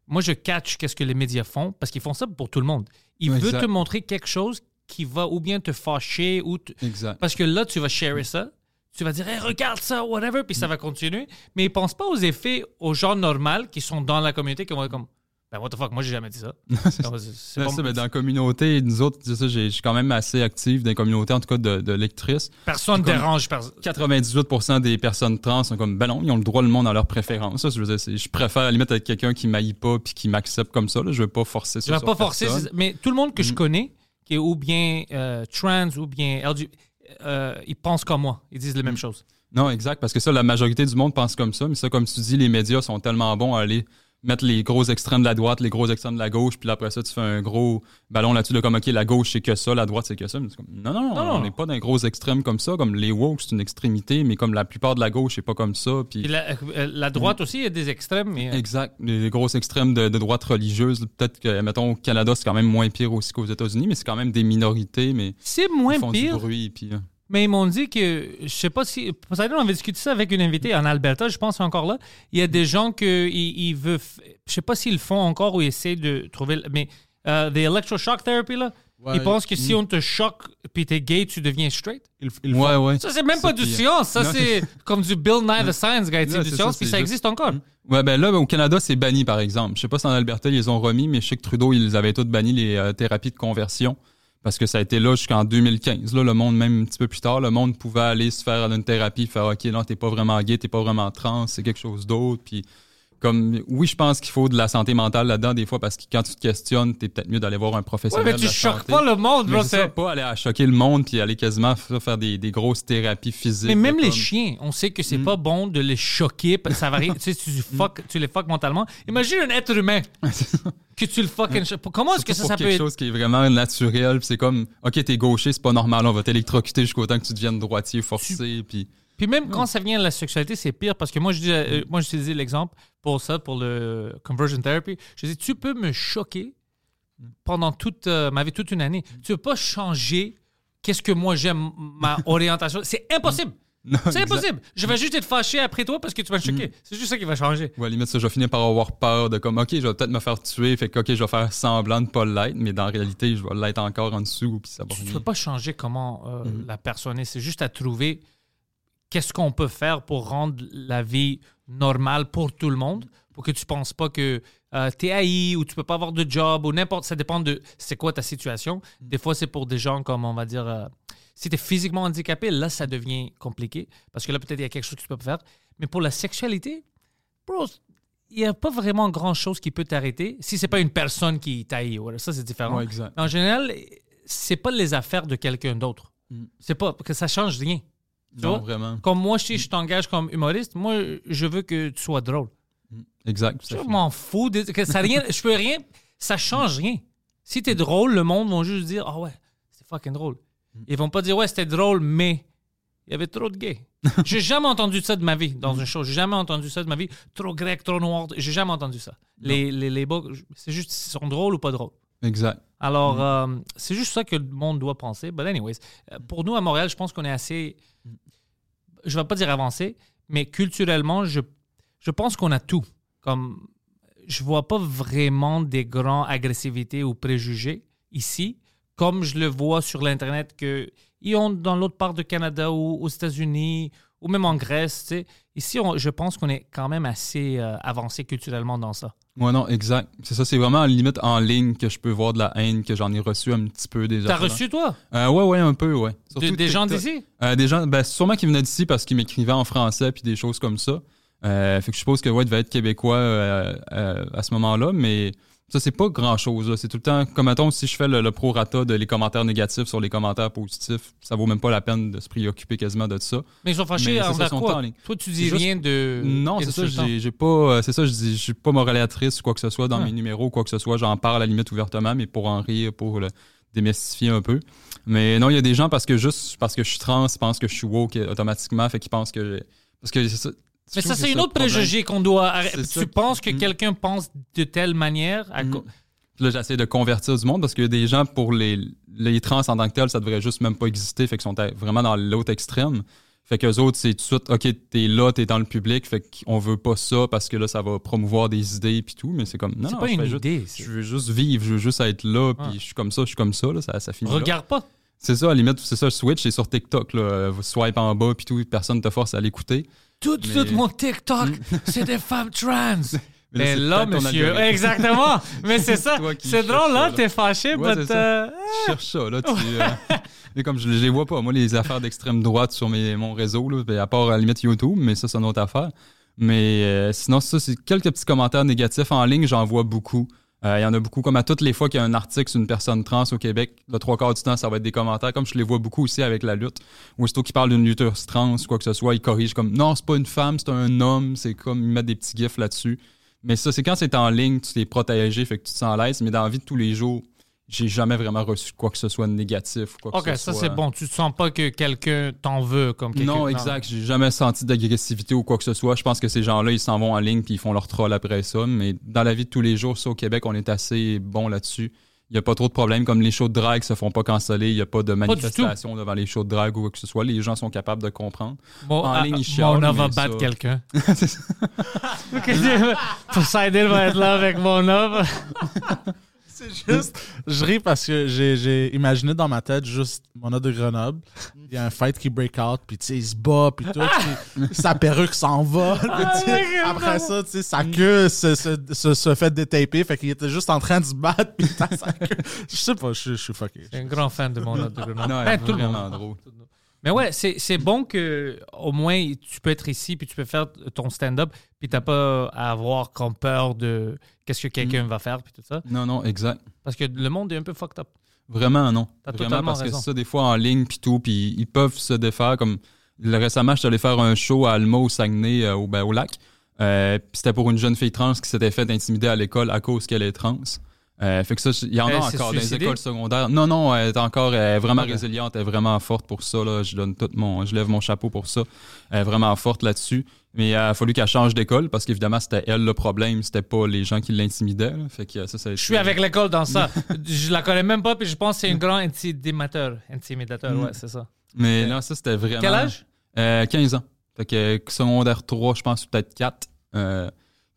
Moi, je catch qu'est-ce que les médias font parce qu'ils font ça pour tout le monde. Ils veulent te montrer quelque chose qui va ou bien te fâcher ou te- Exact. parce que là, tu vas sharer ça. Tu vas dire, Hey, regarde ça, whatever, puis ça va continuer. Mais ils pensent pas aux effets aux gens normaux qui sont dans la communauté qui vont être comme, ben, what the fuck, moi, j'ai jamais dit ça. C'est- pas- ça, ben, dans la communauté, nous autres, je suis quand même assez actif dans les communautés, en tout cas de, de lectrices. Personne Comme- dérange. pers- 98% des personnes trans sont comme ben non, ils ont le droit le monde à leur préférence. Ça, je veux dire, je préfère à la limite être quelqu'un qui m'aille pas puis qui m'accepte comme ça. Là. Je veux pas forcer ça. Je sur pas forcer, mais tout le monde que Mm. je connais, qui est ou bien euh, trans ou bien euh, ils pensent comme moi. Ils disent les Mm. mêmes choses. Non, exact, parce que ça, la majorité du monde pense comme ça. Mais ça, comme tu dis, les médias sont tellement bons à aller mettre les gros extrêmes de la droite, les gros extrêmes de la gauche, puis après ça, tu fais un gros ballon là-dessus, là, comme OK, la gauche c'est que ça, la droite c'est que ça. Mais comme, non, non, non, on n'est pas dans les gros extrêmes comme ça. Comme les woke, c'est une extrémité, mais comme la plupart de la gauche, c'est pas comme ça. Puis la, euh, la droite aussi, il y a des extrêmes. Mais, euh, Exact. Les grosses extrêmes de, de droite religieuse. Peut-être que, mettons, au Canada, c'est quand même moins pire aussi qu'aux États-Unis, mais c'est quand même des minorités, mais c'est ils moins font pire. du bruit. Puis, euh, Mais ils m'ont dit que, je sais pas si, Poseidon, on avait discuté ça avec une invitée en Alberta, je pense encore là. Il y a des gens que ils, ils veulent, je sais pas s'ils le font encore ou ils essaient de trouver, mais euh, des electroshock therapy là, Ouais. ils pensent que si on te choque puis t'es gay, tu deviens straight. Ils, ils ouais, ouais. Ça c'est même pas du science, ça c'est comme du Bill Nye the Science Guy, c'est du science puis ça juste- existe encore. Ouais, ben là, au Canada, c'est banni, par exemple. Je sais pas si en Alberta, ils les ont remis, mais je sais que Trudeau, ils avaient tous banni les euh, thérapies de conversion. Parce que ça a été là jusqu'en 2015. Là, le monde, même un petit peu plus tard, le monde pouvait aller se faire une thérapie, faire OK, non, t'es pas vraiment gay, t'es pas vraiment trans, c'est quelque chose d'autre. Puis, comme, oui, je pense qu'il faut de la santé mentale là-dedans, des fois, parce que quand tu te questionnes, t'es peut-être mieux d'aller voir un Ouais, professionnel. mais de tu la choques santé. pas le monde, Mais bro, c'est ça, pas aller à choquer le monde puis aller quasiment faire des, des grosses thérapies physiques. Mais même de les comme- chiens, on sait que c'est Mm. pas bon de les choquer, parce que ça va rien- tu sais, tu, fuck- tu les fuck mentalement. Imagine un être humain que tu le fucking Comment est-ce que ça, ça pour peut quelque être chose qui est vraiment naturel, c'est comme OK, t'es gaucher, c'est pas normal, on va t'électrocuter jusqu'au temps que tu deviennes droitier forcé puis Puis même quand ça vient de la sexualité, c'est pire parce que moi, je dis, euh, moi, j'utilisais l'exemple pour ça, pour le conversion therapy. Je dis, tu peux me choquer pendant toute euh, ma vie, toute une année. Tu peux pas changer qu'est-ce que moi j'aime, ma orientation. C'est impossible. C'est impossible. Je vais juste être fâché après toi parce que tu m'as choqué. C'est juste ça qui va changer. Ouais, à la limite, ça, je vais finir par avoir peur de comme, OK, je vais peut-être me faire tuer, fait que, OK, je vais faire semblant de pas l'être, mais dans la réalité, je vais l'être encore en dessous, puis ça va Tu ne peux pas changer comment euh, Mhm. la personne est. C'est juste à trouver qu'est-ce qu'on peut faire pour rendre la vie normale pour tout le monde, pour que tu ne penses pas que tu es haï ou tu peux pas avoir de job ou n'importe. Ça dépend de c'est quoi ta situation. Mhm. Des fois, c'est pour des gens comme, on va dire, euh, si tu es physiquement handicapé, là, ça devient compliqué parce que là, peut-être, il y a quelque chose que tu peux pas faire. Mais pour la sexualité, bro, il n'y a pas vraiment grand-chose qui peut t'arrêter si c'est pas une personne qui t'haït. Voilà, ça, c'est différent. Ouais. En général, c'est pas les affaires de quelqu'un d'autre. Mm. C'est pas que ça change rien. Non, vois? vraiment. Comme moi, si je t'engage comme humoriste, moi, je veux que tu sois drôle. Exact. Je m'en fous. de- que ça rien, je peux rien. Ça change rien. Si t'es drôle, le monde va juste dire Ah ouais, c'est fucking drôle. Ils vont pas dire Ouais, c'était drôle, mais il y avait trop de gays. J'ai jamais entendu ça de ma vie dans une show. J'ai jamais entendu ça de ma vie. Trop grec, trop noir. J'ai jamais entendu ça. Les, les, les c'est juste s'ils sont drôles ou pas drôles. Exact. Alors, Mm. euh, c'est juste ça que le monde doit penser. But anyways, euh, pour nous à Montréal, je pense qu'on est assez. Je vais pas dire avancé, mais culturellement, je, je pense qu'on a tout. Comme, je vois pas vraiment des grands agressivités ou préjugés ici, comme je le vois sur l'Internet que ils ont dans l'autre part du Canada ou aux États-Unis ou même en Grèce. Ici, je pense qu'on est quand même assez euh, avancé culturellement dans ça. Ouais, non, exact. C'est ça, c'est vraiment à la limite en ligne que je peux voir de la haine, que j'en ai reçu un petit peu déjà. T'as reçu, toi, Euh, ouais, ouais, un peu, ouais. de- Surtout des gens d'ici? Euh, des gens, ben, sûrement qui venaient d'ici parce qu'ils m'écrivaient en français puis des choses comme ça. Euh, fait que je suppose que ouais, devait être québécois euh, à ce moment-là, mais ça c'est pas grand-chose. C'est tout le temps, comme mettons, si je fais le, le prorata de les commentaires négatifs sur les commentaires positifs, ça vaut même pas la peine de se préoccuper quasiment de ça. Mais ils sont fâchés envers quoi? Toi, tu dis juste- rien de. Non, c'est ça, j'ai pas, euh, c'est ça, je dis, je suis pas moralisatrice ou quoi que ce soit dans Ouais. mes numéros, quoi que ce soit. J'en parle à la limite ouvertement, mais pour en rire, pour le démystifier un peu. Mais non, il y a des gens parce que juste parce que je suis trans, ils pensent que je suis woke automatiquement, fait qu'ils pensent que parce que c'est ça. je Mais ça, c'est une autre préjugé qu'on doit Tu ça. penses que Mm. quelqu'un pense de telle manière à Mm. là, j'essaie de convertir du monde parce que des gens, pour les, les trans en tant que tel, ça devrait juste même pas exister. Fait qu'ils sont vraiment dans l'autre extrême. Fait qu'eux autres, c'est tout de suite, OK, t'es là, t'es dans le public. Fait qu'on veut pas ça parce que là, ça va promouvoir des idées puis tout. Mais c'est comme, non, C'est non, pas je une juste- idée. Je veux juste vivre, je veux juste être là, puis Ouais. je suis comme ça, je suis comme ça, là, ça, ça finit là. Regarde pas. C'est ça, à la limite, c'est ça, Switch, c'est sur TikTok, là, vous swipe en bas, puis tout, personne te force à l'écouter. Tout de Mais- suite, mon TikTok, c'est des femmes trans. Mais Mais là, monsieur, exactement. Mais c'est ça. C'est drôle, ça, là, là. t'es fâché, Ouais, but, euh, Je cherche ça, là, tu... euh, mais comme je, je les vois pas, moi, les affaires d'extrême droite sur mes, mon réseau, là, ben, à part à la limite YouTube, mais ça, c'est une autre affaire. Mais euh, sinon, ça, c'est quelques petits commentaires négatifs en ligne, j'en vois beaucoup. Euh, Il y en a beaucoup, comme à toutes les fois qu'il y a un article sur une personne trans au Québec, le trois quarts du temps, ça va être des commentaires, comme je les vois beaucoup aussi avec la lutte. Aussitôt qu'ils parlent d'une lutteuse trans ou quoi que ce soit, ils corrigent comme non, c'est pas une femme, c'est un homme, c'est comme ils mettent des petits gifs là-dessus. Mais ça, c'est quand c'est en ligne, tu t'es protégé, fait que tu te sens. Mais dans la vie de tous les jours, j'ai jamais vraiment reçu quoi que ce soit de négatif. ou Quoi que OK, ce ça, soit. c'est bon. Tu te sens pas que quelqu'un t'en veut comme quelqu'un. Non, exact. J'ai jamais senti d'agressivité ou quoi que ce soit. Je pense que ces gens-là, ils s'en vont en ligne puis ils font leur troll après ça. Mais dans la vie de tous les jours, ça, au Québec, on est assez bon là-dessus. Il n'y a pas trop de problèmes. Comme les shows de drague se font pas canceller, il n'y a pas de manifestation devant les shows de drague ou quoi que ce soit. Les gens sont capables de comprendre. Bon, En ah, ligne, ils Mona chialent, va mais battre ça- quelqu'un. Poseidon va être là avec Mona. C'est juste, je ris parce que j'ai, j'ai imaginé dans ma tête juste mon de Grenoble. Il y a un fight qui break out, puis tu sais, il se bat, puis tout, puis sa perruque s'en va. puis, tu sais, après ça, tu sais, sa queue se, se, se, se fait détaper, fait qu'il était juste en train de se battre, puis t'as sa queue. Je sais pas, je, je suis fucké. Je suis un grand fan de Mona de Grenoble. Non, Ben, tout le vraiment monde. drôle. Mais ouais, c'est c'est bon que au moins tu peux être ici puis tu peux faire ton stand-up puis t'as pas à avoir comme peur de qu'est-ce que Mm. quelqu'un va faire puis tout ça Non, non, exact. parce que le monde est un peu fucked up. Vraiment, non. T'as totalement parce raison. que ça, des fois, en ligne, puis tout, puis ils peuvent se défaire. Comme le- récemment, je suis allé faire un show à Alma, au Saguenay, euh, au, ben, au lac. Euh, puis c'était pour une jeune fille trans qui s'était fait intimider à l'école à cause qu'elle est trans. Euh, fait que ça, il y en a encore dans les écoles secondaires. Non, non, elle est encore elle est vraiment résiliente, elle est vraiment forte pour ça. Là. Je donne tout mon, je lève mon chapeau pour ça. Elle est vraiment forte là-dessus. Mais il a fallu qu'elle change d'école parce qu'évidemment, c'était elle le problème, c'était pas les gens qui l'intimidaient. Fait que ça, ça Je suis avec l'école dans ça. je la connais même pas puis je pense que c'est un grand intimidateur. Intimidateur, Mm. ouais, c'est ça. Mais là, ça, c'était vraiment. Quel âge? Euh, 15 ans. Fait que euh, secondaire 3, je pense, peut-être 4. Euh,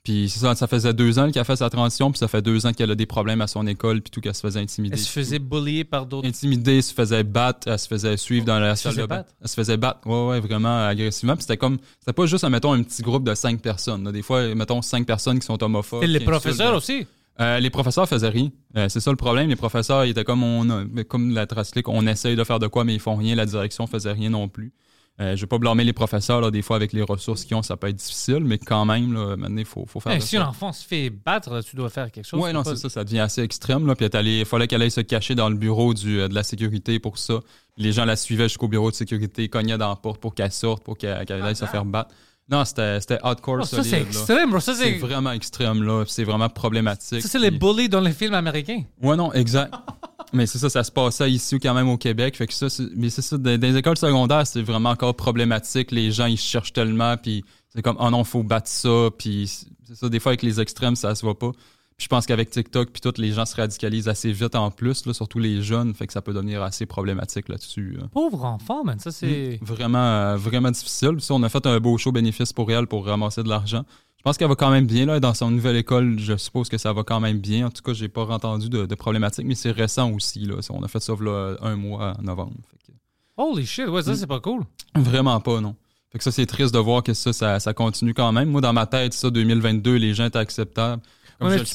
puis c'est ça, ça faisait deux ans qu'elle a fait sa transition, puis ça fait deux ans qu'elle a des problèmes à son école, puis tout qu'elle se faisait intimider. Elle se faisait bullier par d'autres. Intimidée, se faisait battre, elle se faisait suivre dans la se salle faisait de bain. battre? Elle se faisait battre, ouais, ouais, vraiment agressivement. Puis c'était comme, c'était pas juste, mettons, un petit groupe de cinq personnes. là. Des fois, mettons, cinq personnes qui sont homophobes. Et les qui insultent. professeurs aussi. Euh, les professeurs faisaient rien. Euh, c'est ça le problème. Les professeurs, ils étaient comme on, a- comme la on essaye de faire de quoi, mais ils font rien. La direction faisait rien non plus. Euh, je vais pas blâmer les professeurs, là, des fois, avec les ressources qu'ils ont, ça peut être difficile, mais quand même, là, maintenant, il faut, faut faire si quoi. un enfant se fait battre, tu dois faire quelque chose. Ouais, non, c'est ça, ça devient assez extrême. Là. Puis il fallait qu'elle aille se cacher dans le bureau du, euh, de la sécurité pour ça. Les gens la suivaient jusqu'au bureau de sécurité, cognaient dans la porte pour qu'elle sorte, pour qu'elle qu'elle aille se faire battre. Non, c'était hardcore Oh, ça, solide. c'est extrême, bro. Ça, C'est vraiment extrême, là. C'est vraiment problématique. ça, c'est les bullies dans les films américains. Ouais, non, exact. mais c'est ça, ça se passait ici quand même au Québec. Fait que ça, mais c'est ça, dans, les écoles secondaires, c'est vraiment encore problématique. Les gens, ils cherchent tellement, puis c'est comme, oh non, faut battre ça, puis c'est ça, des fois, avec les extrêmes, ça se voit pas. Puis je pense qu'avec TikTok, puis les gens se radicalisent assez vite en plus, là, surtout les jeunes, fait que ça peut devenir assez problématique là-dessus. euh. Pauvre enfant, man. Ça, c'est. Vraiment, euh, vraiment difficile. Puis ça, on a fait un beau show bénéfice pour elle pour ramasser de l'argent. Je pense qu'elle va quand même bien là, dans son nouvelle école. Je suppose que ça va quand même bien. En tout cas, j'ai pas entendu de, de problématiques, mais c'est récent aussi. Là. On a fait ça là, un mois en novembre. Fait que- Holy shit, ouais, Mm. ça, c'est pas cool. Vraiment pas, non. Fait que ça, c'est triste de voir que ça, ça, ça continue quand même. Moi, dans ma tête, ça, 2022, les gens étaient acceptables. Ouais, je sais-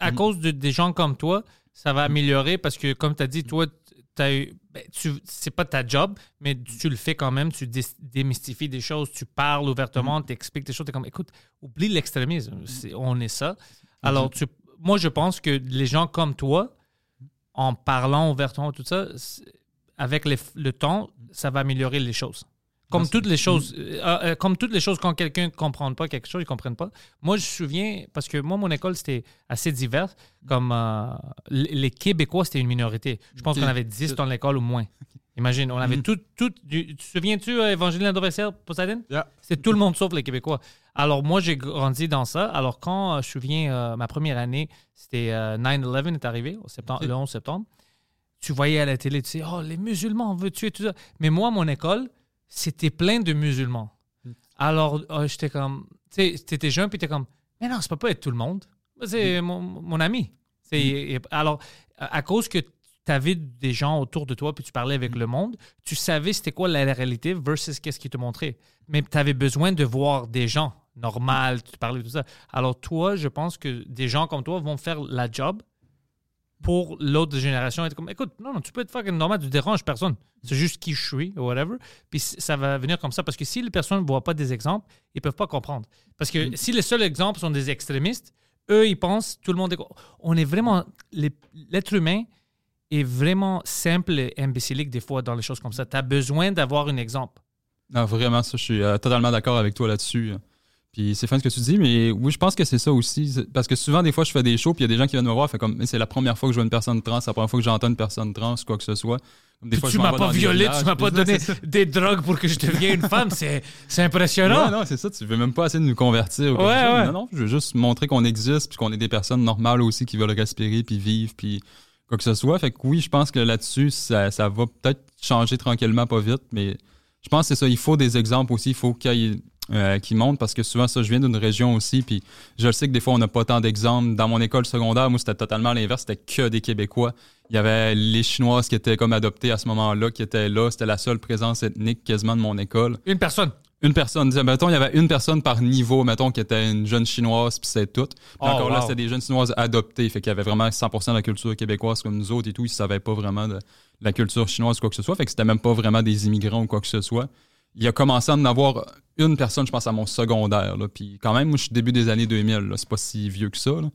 à cause de, des gens comme toi, ça va améliorer parce que, comme tu as dit, toi, eu. Ben, tu, c'est pas ta job, mais tu le fais quand même. Tu dé- démystifies des choses, tu parles ouvertement, tu expliques des choses. Tu comme, écoute, oublie l'extrémisme. C'est- on est ça. Mm-hmm. Alors, tu, moi, je pense que les gens comme toi, en parlant ouvertement, tout ça, avec les- le temps, ça va améliorer les choses. Comme toutes les choses, euh, euh, comme toutes les choses, quand quelqu'un ne comprend pas quelque chose, il ne comprenne pas. Moi, je me souviens, parce que moi, mon école, c'était assez divers. Comme euh, les Québécois, c'était une minorité. Je pense qu'on avait 10 dans l'école ou moins. Imagine, on avait tout, tout du- Tu te souviens-tu, Evangeline Adversaire, Poseidon? Yeah. C'est tout le monde sauf les Québécois. Alors, moi, j'ai grandi dans ça. Alors, quand je me souviens, ma première année, c'était euh, 9-11 est arrivé, au septembre, le 11 septembre. Tu voyais à la télé, tu sais, oh, les musulmans, on veut tuer tout ça. Mais moi, mon école, c'était plein de musulmans. Alors, euh, j'étais comme, tu sais, t'étais jeune, puis t'es comme, mais non, ça peut pas être tout le monde. C'est mon, mon ami. C'est- alors, à cause que tu avais des gens autour de toi, puis tu parlais avec le monde, tu savais c'était quoi la réalité versus qu'est-ce qu'ils te montraient. Mais tu avais besoin de voir des gens normal, tu parlais de tout ça. Alors, toi, je pense que des gens comme toi vont faire la job pour l'autre génération. Être comme, écoute, non, non, tu peux être fucking normal, tu déranges personne. C'est juste qui je suis, ou whatever. Puis ça va venir comme ça. Parce que si les personnes ne voient pas des exemples, ils peuvent pas comprendre. Parce que si les seuls exemples sont des extrémistes, eux, ils pensent, tout le monde est. On est vraiment. L'être humain est vraiment simple et imbécilique des fois dans les choses comme ça. Tu as besoin d'avoir un exemple. Non, vraiment, ça, je suis euh, totalement d'accord avec toi là-dessus. Puis c'est fin ce que tu dis, mais oui, je pense que c'est ça aussi. Parce que souvent, des fois, je fais des shows, puis il y a des gens qui viennent me voir, fait comme, Mais c'est la première fois que je vois une personne trans, c'est la première fois que j'entends une personne trans, quoi que ce soit. Des fois, tu m'as pas violé, villages, tu m'as pas donné ça. des drogues pour que je devienne une femme. C'est c'est impressionnant. Ouais, non, c'est ça, tu veux même pas essayer de nous convertir. Ouais, ouais. Non, non, je veux juste montrer qu'on existe, puis qu'on est des personnes normales aussi qui veulent respirer, puis vivre, puis quoi que ce soit. Fait que oui, je pense que là-dessus, ça, ça va peut-être changer tranquillement, pas vite, mais je pense que c'est ça. Il faut des exemples aussi, il faut qu'il y ait, euh, qui montrent, parce que souvent, ça, je viens d'une région aussi, puis je le sais que des fois, on n'a pas tant d'exemples. Dans mon école secondaire, moi, c'était totalement l'inverse, c'était que des Québécois. Il y avait les Chinoises qui étaient comme adoptées à ce moment-là, qui étaient là. C'était la seule présence ethnique quasiment de mon école Une personne? une personne. Mettons, il y avait une personne par niveau, mettons, qui était une jeune chinoise, puis c'est tout. Puis Oh, encore là, c'était des jeunes chinoises adoptées. Fait qu'il y avait vraiment 100% de la culture québécoise comme nous autres et tout. Ils savaient pas vraiment de la culture chinoise ou quoi que ce soit. Fait que c'était même pas vraiment des immigrants ou quoi que ce soit. Il a commencé à en avoir une personne, je pense, à mon secondaire. Là. Puis quand même, moi, je suis début des années 2000. là. C'est pas si vieux que ça. là.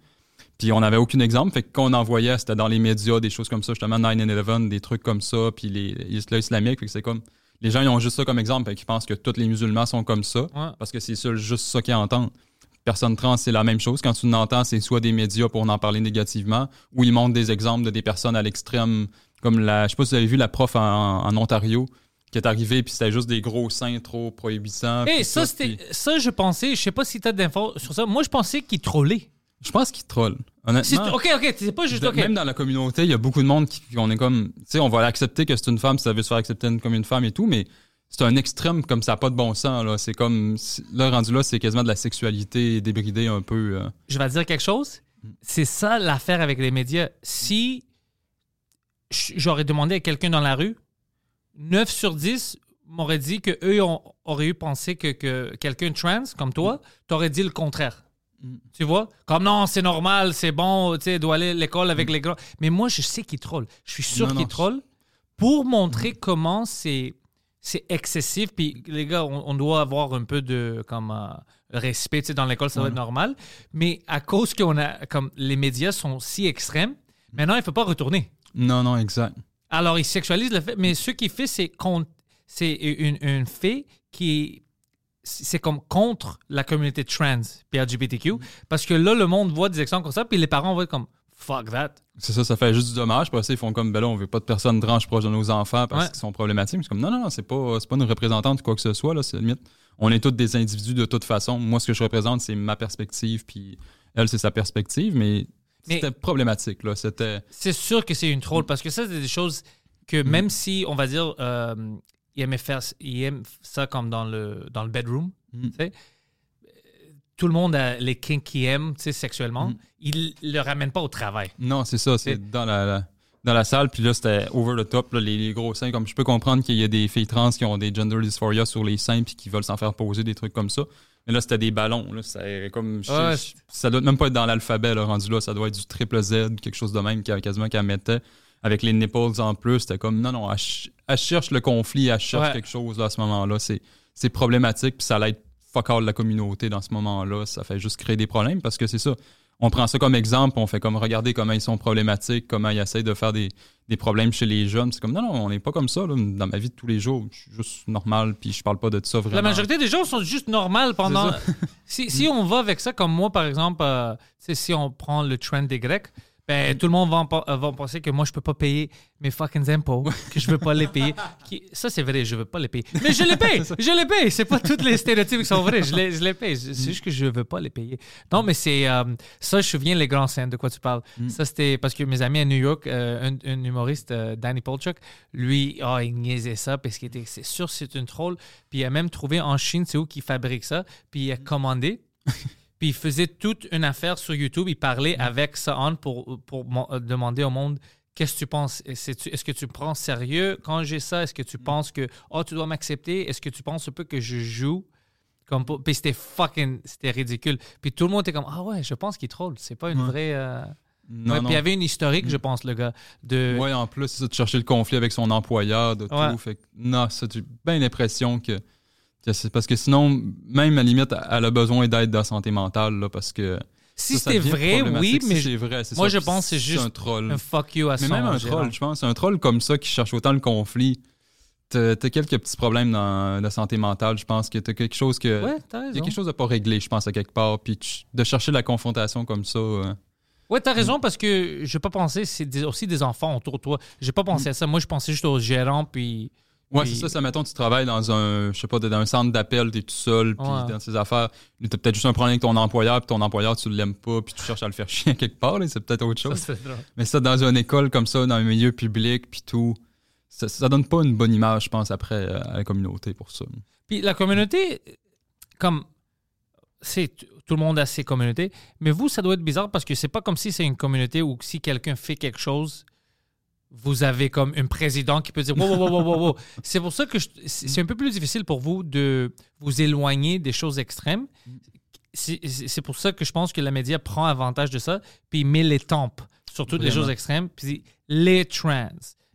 Puis on n'avait aucun exemple. Fait que quand on en voyait, c'était dans les médias, des choses comme ça, justement 9-11, des trucs comme ça, puis les l'Islam islamique. Fait que c'est comme. Les gens, ils ont juste ça comme exemple. Fait qu'ils pensent que tous les musulmans sont comme ça. Ouais. Parce que c'est juste ça qu'ils entendent. Personne trans, c'est la même chose. Quand tu l'entends, c'est soit des médias pour en parler négativement, ou ils montrent des exemples de des personnes à l'extrême, comme la. Je sais pas si vous avez vu la prof en, en Ontario qui est arrivée, puis c'était juste des gros seins trop prohibissants. Et ça, puis ça, je pensais, je sais pas si tu as d'infos sur ça. Moi, je pensais qu'il trollait. Je pense. C'est- Honnêtement. ok, ok, c'est pas juste. De- ok. Même dans la communauté, il y a beaucoup de monde qui on est comme, tu sais, on va accepter que c'est une femme, si ça veut se faire accepter comme une femme et tout, mais c'est un extrême comme ça n'a pas de bon sens. Là. C'est comme, là, rendu là, c'est quasiment de la sexualité débridée un peu. euh. je vais te dire quelque chose. C'est ça l'affaire avec les médias. Si j'aurais demandé à quelqu'un dans la rue, 9 sur 10 m'auraient dit que eux ont- auraient eu pensé que, que quelqu'un trans comme toi, t'aurais dit le contraire. Tu vois? Comme non, c'est normal, c'est bon, tu sais, doit aller à l'école avec les grands. Mais moi, je sais qu'il troll. Je suis sûr qu'il non. troll pour montrer comment c'est c'est excessif. Puis les gars, on, on doit avoir un peu de comme euh, respect. Tu sais, dans l'école, ça va être normal. Mais à cause qu'on a comme les médias sont si extrêmes, maintenant il ne faut pas retourner. Non, non, exact. Alors, il sexualise le fait, mais ce qu'il fait, c'est c'est une, une fait qui est c'est comme contre la communauté trans puis LGBTQ parce que là le monde voit des exemples comme ça puis les parents vont être comme fuck that C'est ça, ça fait juste du dommage. Puis ça, ils font comme, ben là, on veut pas de personnes trans proches de nos enfants parce Ouais. qu'ils sont problématiques. C'est comme, non, non, non, c'est pas, pas une représentante ou quoi que ce soit. Là, c'est limite. On est tous des individus de toute façon. Moi, ce que je représente, c'est ma perspective. Puis elle, c'est sa perspective. Mais- C'était problématique, là. C'était. C'est sûr que c'est une troll parce que ça, c'est des choses que Mm. même si, on va dire, euh, il aimait faire il aime ça comme dans le, dans le bedroom, Mm. tu sais, tout le monde a les kinks qu'il aime, tu sais, sexuellement, Mm. il le ramène pas au travail. Non, c'est ça. C'est C'est- dans la, la- dans la salle. Puis là, c'était over the top, là, les, les gros seins. Comme je peux comprendre qu'il y a des filles trans qui ont des gender dysphoria sur les seins puis qui veulent s'en faire poser des trucs comme ça. Mais là, c'était des ballons. Là, Ça, comme, je- Ouais, je- ça doit même pas être dans l'alphabet là, rendu là. Ça doit être du triple Z, quelque chose de même qui quasiment qu'elle mettait. Avec les nipples en plus, c'était comme non, non, elle, ch- elle cherche le conflit, elle cherche Ouais. quelque chose là, à ce moment-là. C'est, c'est problématique, puis ça l'aide fuck all la communauté dans ce moment-là. Ça fait juste créer des problèmes parce que c'est ça. On prend ça comme exemple, on fait comme regarder comment ils sont problématiques, comment ils essayent de faire des, des problèmes chez les jeunes. C'est comme non, non, on n'est pas comme ça. là. Dans ma vie de tous les jours, je suis juste normal, puis je parle pas de ça vraiment. La majorité des gens sont juste normales pendant. si si on va avec ça, comme moi, par exemple, euh, si on prend le trend des Grecs, ben, tout le monde va, penser que moi, je peux pas payer mes fucking impôts, que je veux pas les payer. Qui- Ça, c'est vrai, je veux pas les payer. Mais je les paye! je les paye! C'est pas tous les stéréotypes qui sont vrais, je les, je les paye. C'est juste que je veux pas les payer. Non, mais c'est. euh, ça, je me souviens les grands scènes de quoi tu parles. Ça, c'était parce que mes amis à New York, euh, un, un humoriste, euh, Danny Polchuk, lui, oh, il niaisait ça parce qu'il était. C'est sûr, c'est une troll. Puis il a même trouvé en Chine, c'est où qu'il fabrique ça. Puis il a commandé. Puis il faisait toute une affaire sur YouTube. Il parlait avec ça on pour, pour euh, demander au monde qu'est-ce que tu penses? Est-ce que tu prends sérieux quand j'ai ça? Est-ce que tu penses que oh, tu dois m'accepter? Est-ce que tu penses un peu que je joue? Comme pour- Puis c'était fucking c'était ridicule. Puis tout le monde était comme Ah ouais, je pense qu'il troll. C'est pas une Ouais. vraie. euh, Non, ouais, non. Puis il y avait une historique, je pense, le gars. De... Ouais, en plus, c'est ça, de chercher le conflit avec son employeur, de Ouais. tout. Fait non, ça, j'ai bien l'impression que, parce que sinon, même à la limite, elle a besoin d'aide de la santé mentale, là, parce que. si devient vrai, oui, mais Si je- c'est vrai, c'est moi, ça. je pense que c'est juste un troll. un fuck you à Mais son même un gérant. troll, je pense. Un troll comme ça qui cherche autant le conflit. T'as quelques petits problèmes dans la santé mentale. Je pense que t'as quelque chose que. Ouais, t'as Il y a raison. quelque chose de pas réglé, je pense, à quelque part. Puis de chercher la confrontation comme ça. euh, Ouais, t'as raison parce que je pas pensé, c'est aussi des enfants autour de toi. J'ai pas pensé à ça. Moi, je pensais juste aux gérants, puis. Ouais, c'est ça. Ça, mettons, tu travailles dans un, je sais pas, dans un centre d'appel, t'es tout seul, puis Ouais. dans tes affaires, t'as peut-être juste un problème avec ton employeur, puis ton employeur, tu l'aimes pas, puis tu cherches à le faire chier quelque part, là, c'est peut-être autre chose. Mais ça, dans une école comme ça, dans un milieu public, puis tout, ça, ça donne pas une bonne image, je pense, après, euh, à la communauté pour ça. Puis la communauté, comme. C'est tout le monde a ses communautés, mais vous, ça doit être bizarre parce que c'est pas comme si c'est une communauté où si quelqu'un fait quelque chose, vous avez comme un président qui peut dire wow, wow, wow, wow, wow. C'est pour ça que je- c'est un peu plus difficile pour vous de vous éloigner des choses extrêmes. C'est c'est pour ça que je pense que la média prend avantage de ça, puis il met les tempes sur toutes les choses extrêmes, puis les trans,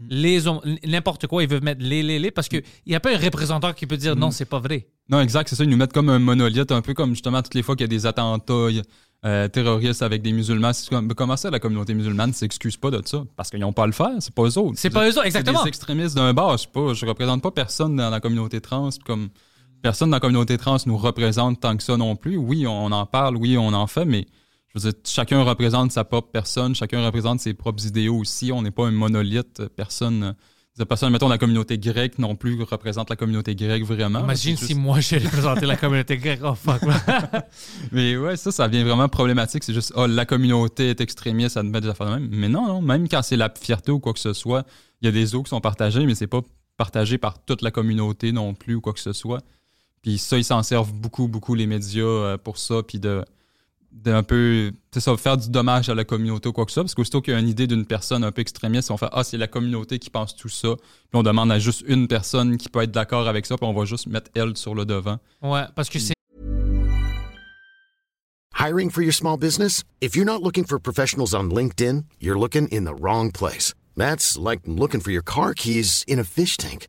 les hommes, n'importe quoi, ils veulent mettre les, les, les, parce qu'il n'y a pas un représentant qui peut dire non, c'est pas vrai. Non, exact, c'est ça. Ils nous mettent comme un monolithe, un peu comme justement toutes les fois qu'il y a des attentats euh, terroristes avec des musulmans. Comme, comment ça, la communauté musulmane ne s'excuse pas de ça? Parce qu'ils n'ont pas à le faire, c'est pas eux autres. C'est pas eux autres, C'est exactement. des extrémistes d'un bar, je sais pas, je représente pas personne dans la communauté trans, comme personne dans la communauté trans nous représente tant que ça non plus. Oui, on en parle, oui, on en fait, mais je veux dire, chacun représente sa propre personne, chacun représente ses propres idéaux aussi. On n'est pas un monolithe, personne. Euh, Personne, mettons, la communauté grecque non plus représente la communauté grecque vraiment. Imagine si juste- moi j'ai représenté la communauté grecque. Oh fuck. Mais ouais, ça, ça devient vraiment problématique. C'est juste, oh, la communauté est extrémiste, ça met des affaires de même. Mais non, non, même quand c'est la fierté ou quoi que ce soit, il y a des eaux qui sont partagées, mais c'est pas partagé par toute la communauté non plus ou quoi que ce soit. Puis ça, ils s'en servent beaucoup, beaucoup, les médias, euh, pour ça, puis de d'un peu, c'est ça, faire du dommage à la communauté ou quoi que ce soit, parce qu'aussitôt qu'il y a une idée d'une personne un peu extrémiste, on fait Ah, c'est la communauté qui pense tout ça, puis on demande à juste une personne qui peut être d'accord avec ça, puis on va juste mettre elle sur le devant. Ouais, parce que c'est Hiring for your small business? If you're not looking for professionals on LinkedIn, you're looking in the wrong place. That's like looking for your car keys in a fish tank.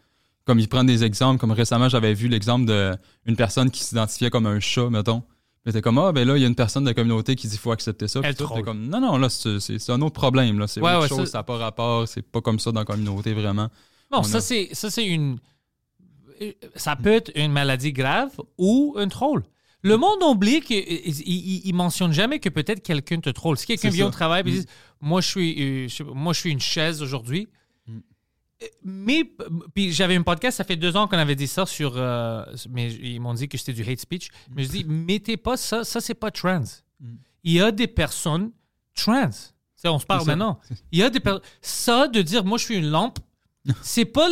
Comme il prend des exemples, comme récemment, j'avais vu l'exemple d'une personne qui s'identifiait comme un chat, mettons. Puis t'es comme, ah, ben là, il y a une personne de la communauté qui dit qu'il faut accepter ça. Elle tout, comme, non, non, là, c'est un autre problème. là. C'est Ouais, autre ouais, chose, ça- n'a pas rapport, c'est pas comme ça dans la communauté, vraiment. Non, On ça a- c'est ça c'est une ça peut être une maladie grave ou un troll. Le monde oublie qu'il il, il mentionne jamais que peut-être quelqu'un te troll. Si quelqu'un vient au travail et Mm. dit moi je suis euh, moi je suis une chaise aujourd'hui. Mm. Mais puis j'avais un podcast, ça fait deux ans qu'on avait dit ça sur, euh, mais ils m'ont dit que c'était du hate speech. Mais je dis mettez pas ça, ça c'est pas trans. Il y a des personnes trans. On se parle Mm. Maintenant. Il y a des personnes. Ça de dire moi je suis une lampe, c'est pas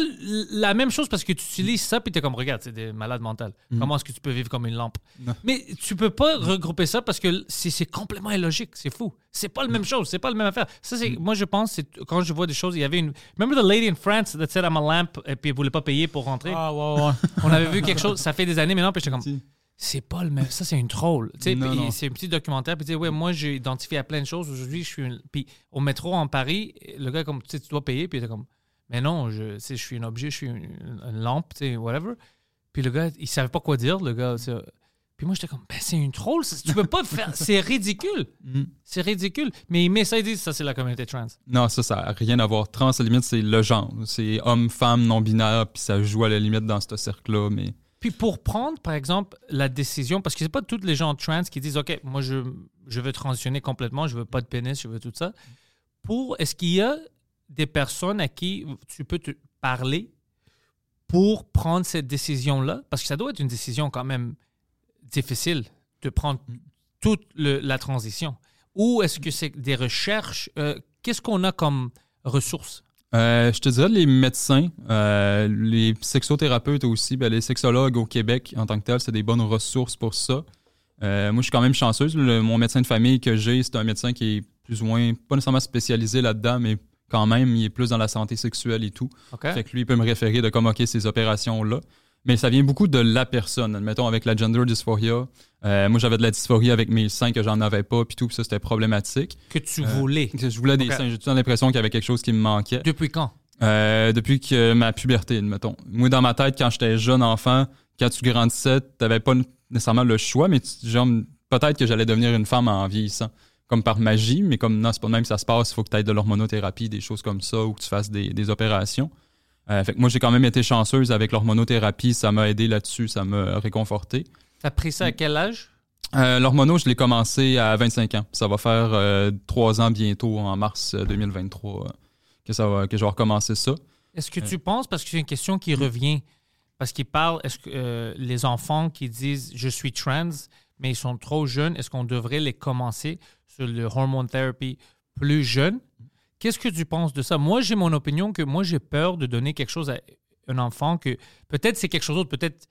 la même chose parce que tu utilises ça puis t'es comme regarde c'est des malades mentales. Comment est-ce que tu peux vivre comme une lampe? Mm. Non. Mais tu peux pas regrouper ça parce que c'est complètement illogique. C'est fou. C'est pas la Mm. même chose. C'est pas la même affaire. Ça c'est moi je pense c'est quand je vois des choses il y avait une. Remember the lady in France that said I'm a lamp et puis elle voulait pas payer pour rentrer? Ah, ouais, ouais. On avait vu quelque chose. Ça fait des années maintenant puis j'étais comme Si. c'est pas le même. Ça, c'est une troll. C'est un petit documentaire. Puis, ouais, moi, j'ai identifié à plein de choses. Aujourd'hui, je suis. une- Puis, au métro en Paris, le gars, comme, tu sais, tu dois payer. Puis, il était comme, mais non, je, je suis un objet, je suis une, une lampe, tu sais, whatever. Puis, le gars, il savait pas quoi dire, le gars. Puis, moi, j'étais comme, ben, c'est une troll. Tu peux pas faire. C'est ridicule. Mm. C'est ridicule. Mais il met ça, il dit, ça, c'est la communauté trans. Non, ça, ça n'a rien à voir. Trans, à la limite, c'est le genre. C'est homme, femme, non-binaire, puis ça joue à la limite dans ce cercle-là, mais... Puis pour prendre, par exemple, la décision, parce que c'est pas tous les gens trans qui disent, OK, moi, je, je veux transitionner complètement, je veux pas de pénis, je veux tout ça. Pour, est-ce qu'il y a des personnes à qui tu peux te parler pour prendre cette décision-là? Parce que ça doit être une décision quand même difficile de prendre toute le- la transition. Ou est-ce que c'est des recherches? Euh, Qu'est-ce qu'on a comme ressources? Euh, je te dirais les médecins, euh, les sexothérapeutes aussi, ben, les sexologues au Québec en tant que tel, c'est des bonnes ressources pour ça. Euh, moi, je suis quand même chanceuse. Le- mon médecin de famille que j'ai, c'est un médecin qui est plus ou moins, pas nécessairement spécialisé là-dedans, mais quand même, il est plus dans la santé sexuelle et tout. Fait que lui, il peut me référer de comme, OK, ces opérations-là. Mais ça vient beaucoup de la personne. Admettons, avec la gender dysphoria, euh, moi, j'avais de la dysphorie avec mes seins que j'en avais pas, puis tout, puis ça, c'était problématique. Que tu Euh, voulais. Je voulais des seins. J'ai tout temps l'impression qu'il y avait quelque chose qui me manquait? Depuis quand? Euh, depuis que ma puberté, admettons. Moi, dans ma tête, quand j'étais jeune enfant, quand tu grandissais, t'avais pas nécessairement le choix, mais tu- genre, peut-être que j'allais devenir une femme en vieillissant. Comme par magie, mais comme non, c'est pas de même ça se passe, il faut que tu aies de l'hormonothérapie, des choses comme ça, ou que tu fasses des, des opérations. Euh, fait que moi, j'ai quand même été chanceuse avec l'hormonothérapie, ça m'a aidé là-dessus, ça m'a réconforté. T'as pris ça à quel âge? Euh, L'hormono, je l'ai commencé à 25 ans. Ça va faire euh, trois ans bientôt, en mars euh, 2023, euh, que, ça va, que je vais recommencer ça. Est-ce que tu penses, parce que c'est une question qui revient, parce qu'il parle, est-ce que euh, les enfants qui disent je suis trans, mais ils sont trop jeunes, est-ce qu'on devrait les commencer sur le hormone therapy plus jeune? Qu'est-ce que tu penses de ça? Moi, j'ai mon opinion que moi, j'ai peur de donner quelque chose à un enfant que peut-être c'est quelque chose d'autre, peut-être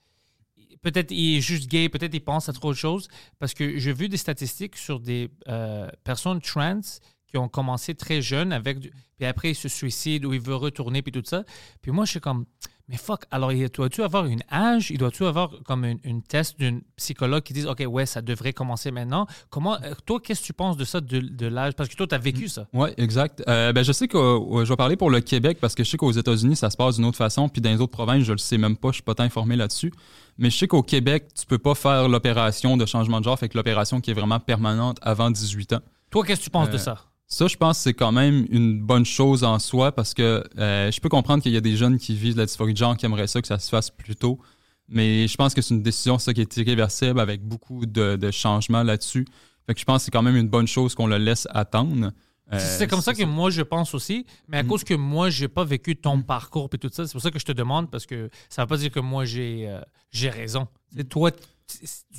peut-être il est juste gay, peut-être il pense à trop de choses, parce que j'ai vu des statistiques sur des euh, personnes trans qui ont commencé très jeunes avec puis après ils se suicident ou ils veulent retourner puis tout ça. Puis moi je suis comme mais fuck, alors il doit-tu avoir une âge, il doit-tu avoir comme une, une test d'une psychologue qui dise OK, ouais, ça devrait commencer maintenant. Comment euh, toi qu'est-ce que tu penses de ça de, de l'âge? Parce que toi tu as vécu ça. Oui, exact. Euh, ben, je sais que euh, je vais parler pour le Québec parce que je sais qu'aux États-Unis, ça se passe d'une autre façon, puis dans les autres provinces, je le sais même pas, je suis pas tant informé là-dessus. Mais je sais qu'au Québec, tu peux pas faire l'opération de changement de genre, fait que l'opération qui est vraiment permanente avant 18 ans. Toi qu'est-ce que tu penses de Euh, ça? Ça, je pense que c'est quand même une bonne chose en soi parce que euh, je peux comprendre qu'il y a des jeunes qui vivent de la dysphorie de genre qui aimeraient ça, que ça se fasse plus tôt. Mais je pense que c'est une décision, ça, qui est irréversible avec beaucoup de, de changements là-dessus. Fait que je pense que c'est quand même une bonne chose qu'on le laisse attendre. Euh, c'est comme ça que moi je pense aussi, mais à cause que moi j'ai pas vécu ton parcours et tout ça, c'est pour ça que je te demande parce que ça veut pas dire que moi j'ai euh, j'ai raison. C'est toi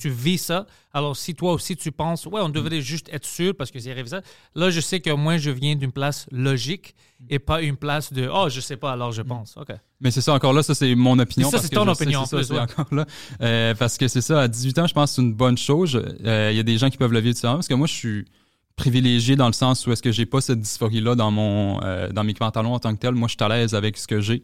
tu vis ça. Alors si toi aussi tu penses ouais, on devrait juste être sûr parce que c'est irréversible. Là, je sais que moi je viens d'une place logique et pas une place de oh, je sais pas alors je pense. OK. Mais c'est ça, encore là, ça c'est mon opinion. Ça, c'est ton sais, opinion, c'est en plus, ouais. encore là. Euh, parce que c'est ça, à 18 ans, je pense que c'est une bonne chose. Euh, Il y a des gens qui peuvent le vivre différemment parce que moi, je suis privilégié dans le sens où est-ce que j'ai pas cette dysphorie-là dans mon euh, dans mes pantalons en tant que tel. Moi, je suis à l'aise avec ce que j'ai.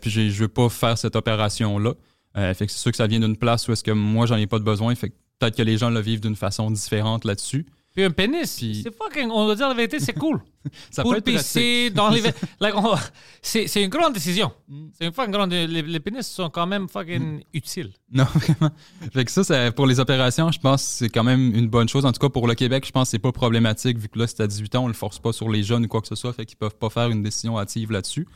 Puis je veux pas faire cette opération-là. Euh, fait que c'est sûr que ça vient d'une place où est-ce que moi, j'en ai pas de besoin. Fait que peut-être que les gens le vivent d'une façon différente là-dessus. Puis un pénis, Puis- c'est fucking, on doit dire la vérité, c'est cool. Ça Pour peut être pisser dans les... like, on- c'est, c'est une grande décision. Mm. C'est une fucking grande... Les, les pénis sont quand même fucking utiles. Non, vraiment. Fait que ça, ça, pour les opérations, je pense que c'est quand même une bonne chose. En tout cas, pour le Québec, je pense que c'est pas problématique vu que là, c'est à 18 ans, on le force pas sur les jeunes ou quoi que ce soit, fait qu'ils peuvent pas faire une décision hâtive là-dessus.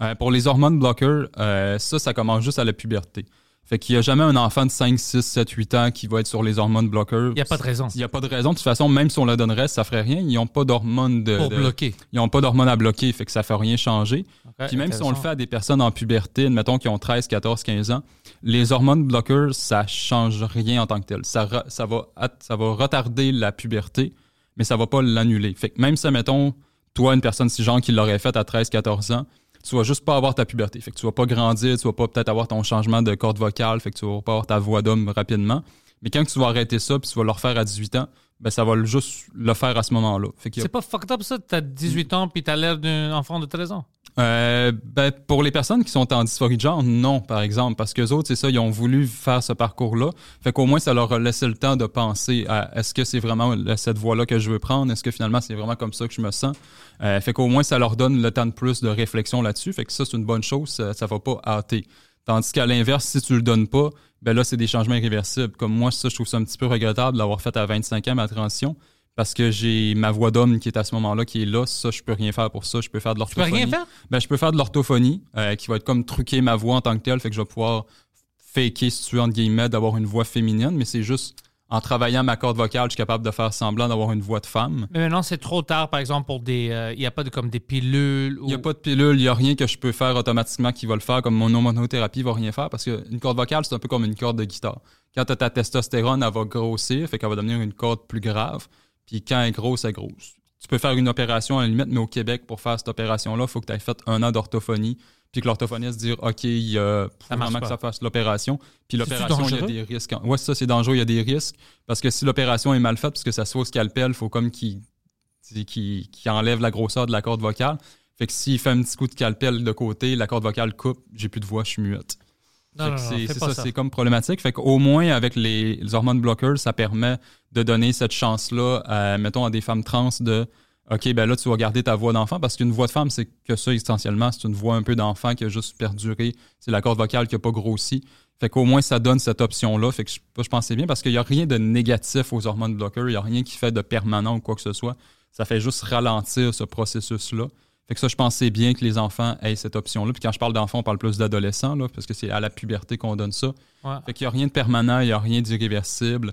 Euh, pour les hormones bloqueurs, euh, ça, ça commence juste à la puberté. Fait qu'il y a jamais un enfant de 5, 6, 7, 8 ans qui va être sur les hormones bloqueurs. Il n'y a pas de raison Il n'y a pas de raison. De toute façon, même si on la donnerait, ça ferait rien. Ils n'ont pas d'hormones de, pour de- bloquer. Ils n'ont pas d'hormones à bloquer, fait que ça fait rien changer. Puis même si on le fait à des personnes en puberté, admettons qui ont 13, 14, 15 ans, les hormones bloqueurs, ça change rien en tant que tel. Ça, ça, va, ça va retarder la puberté, mais ça va pas l'annuler. Fait que même si, admettons, toi, une personne si genre qui l'aurait fait à 13, 14 ans, tu vas juste pas avoir ta puberté. Fait que tu vas pas grandir, tu vas pas peut-être avoir ton changement de corde vocale, fait que tu vas pas avoir ta voix d'homme rapidement. Mais quand tu vas arrêter ça, puis tu vas le refaire à 18 ans, ben ça va juste le faire à ce moment-là. A C'est pas fucked up ça, t'as 18 ans puis t'as l'air d'un enfant de 13 ans? euh, ben, pour les personnes qui sont en dysphorie de genre, non, par exemple, parce que autres, c'est ça, ils ont voulu faire ce parcours-là. Fait qu'au moins, ça leur a laissé le temps de penser à est-ce que c'est vraiment cette voie-là que je veux prendre? Est-ce que finalement, c'est vraiment comme ça que je me sens? Euh, fait qu'au moins, ça leur donne le temps de plus de réflexion là-dessus. Fait que ça, c'est une bonne chose, ça, ça va pas hâter. Tandis qu'à l'inverse, si tu le donnes pas, ben là, c'est des changements irréversibles. Comme moi, ça, je trouve ça un petit peu regrettable d'avoir fait à 25 ans ma transition. Parce que j'ai ma voix d'homme qui est à ce moment-là, qui est là. Ça, je peux rien faire pour ça. Je peux faire de Tu peux l'orthophonie. rien faire? Ben, je peux faire de l'orthophonie, euh, qui va être comme truquer ma voix en tant que telle, fait que je vais pouvoir faker, si tu veux, entre guillemets, d'avoir une voix féminine, mais c'est juste en travaillant ma corde vocale, je suis capable de faire semblant d'avoir une voix de femme. Mais maintenant, c'est trop tard, par exemple, pour des. euh, Il n'y a pas de, comme des pilules. Il n'y a pas de pilule, il n'y a rien que je peux faire automatiquement qui va le faire, comme mon hormonothérapie va rien faire, parce qu'une corde vocale, c'est un peu comme une corde de guitare. Quand tu as ta testostérone, elle va grossir, fait qu'elle va devenir une corde plus grave, puis quand elle est grosse, elle grosse. Tu peux faire une opération à la limite, mais au Québec, pour faire cette opération-là, il faut que tu aies fait un an d'orthophonie, puis que l'orthophoniste dise OK, il euh, faut vraiment que ça fasse l'opération. Puis l'opération, il y a des risques. Ouais, ça, c'est dangereux, il y a des risques. Parce que si l'opération est mal faite, parce que ça soit au scalpel, il faut comme qu'il qui, qui enlève la grosseur de la corde vocale. Fait que s'il fait un petit coup de calpel de côté, la corde vocale coupe, j'ai plus de voix, je suis muette. C'est ça, ça. c'est comme problématique. Fait qu'au moins, avec les, les hormones bloqueurs, ça permet de donner cette chance-là, à, mettons, à des femmes trans de OK, ben là, tu vas garder ta voix d'enfant parce qu'une voix de femme, c'est que ça, essentiellement, c'est une voix un peu d'enfant qui a juste perduré. C'est la corde vocale qui n'a pas grossi. Fait qu'au moins, ça donne cette option-là. Fait que je, je c'est bien parce qu'il n'y a rien de négatif aux hormones bloqueurs. Il n'y a rien qui fait de permanent ou quoi que ce soit. Ça fait juste ralentir ce processus-là. Fait que ça, je c'est bien que les enfants aient cette option-là. Puis quand je parle d'enfants, on parle plus d'adolescents, là, parce que c'est à la puberté qu'on donne ça. Ouais. Fait qu'il n'y a rien de permanent, il n'y a rien d'irréversible.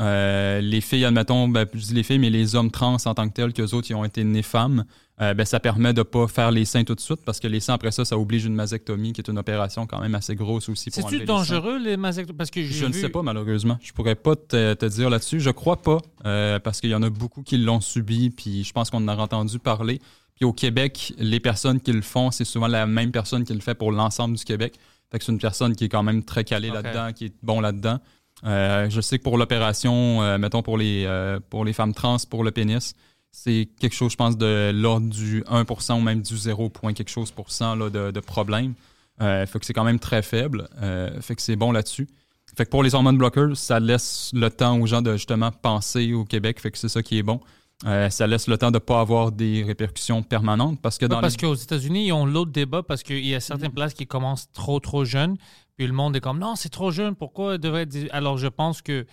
Euh, les filles, admettons, ben, je dis les filles, mais les hommes trans en tant que tels, qu'eux autres, ils ont été nés femmes, euh, ben, ça permet de ne pas faire les seins tout de suite parce que les seins, après ça, ça oblige une mastectomie, qui est une opération quand même assez grosse aussi C'est-tu les dangereux, les mastectomies? Parce que j'ai Je ne sais pas, malheureusement. Je pourrais pas te, te dire là-dessus. Je crois pas, euh, parce qu'il y en a beaucoup qui l'ont subi, puis je pense qu'on en a entendu parler. Puis au Québec, les personnes qui le font, c'est souvent la même personne qui le fait pour l'ensemble du Québec. Fait que c'est une personne qui est quand même très calée là-dedans, qui est bon là-dedans. Euh, je sais que pour l'opération, euh, mettons pour les, euh, pour les femmes trans, pour le pénis, c'est quelque chose, je pense, de l'ordre du 1% ou même du 0, point quelque chose pour cent là, de, de problème. Fait que c'est quand même très faible. Fait que c'est bon là-dessus. Fait que pour les hormones bloqueurs, ça laisse le temps aux gens de justement penser au Québec. Fait que c'est ça qui est bon. Euh, ça laisse le temps de ne pas avoir des répercussions permanentes parce que Ouais, dans parce les- qu'aux États-Unis, ils ont l'autre débat parce qu'il y a certaines places qui commencent trop, trop jeunes. Puis le monde est comme, non, c'est trop jeune, pourquoi il devrait être... Alors, je pense que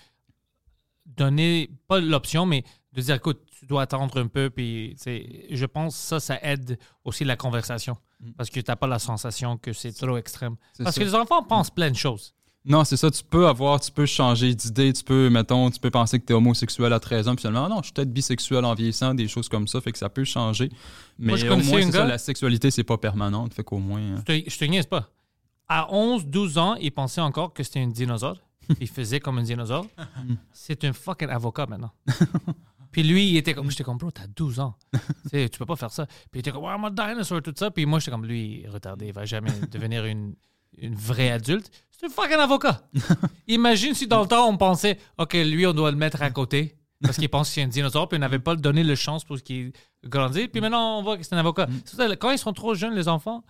donner, pas l'option, mais de dire, écoute, tu dois attendre un peu. Puis, je pense que ça, ça aide aussi la conversation. Parce que tu n'as pas la sensation que c'est trop extrême. Mm. Parce ça. que les enfants pensent plein de choses. Non, c'est ça, tu peux avoir, tu peux changer d'idée, tu peux, mettons, tu peux penser que tu es homosexuel à 13 ans, puis finalement, non, je suis peut-être bisexuel en vieillissant, des choses comme ça, fait que ça peut changer. Mais Moi, je au moins, un c'est ça, la sexualité, c'est pas permanente, fait qu'au moins. euh, Je te, je te niaise pas. À 11, 12 ans, il pensait encore que c'était un dinosaure. il faisait comme un dinosaure. C'est un fucking avocat maintenant. Puis lui, il était comme, j'étais comme, bro, t'as 12 ans. tu, sais, tu peux pas faire ça. Puis il était comme, ouais, I'm a dinosaur, tout ça. Puis moi, j'étais comme, lui, il est retardé, il va jamais devenir une, une vraie adulte. C'est un fucking avocat. Imagine si dans le temps, on pensait, OK, lui, on doit le mettre à côté. Parce qu'il pense que c'est un dinosaure, puis on n'avait pas donné le chance pour qu'il grandisse. Puis maintenant, on voit que c'est un avocat. Ça, Quand ils sont trop jeunes, les enfants,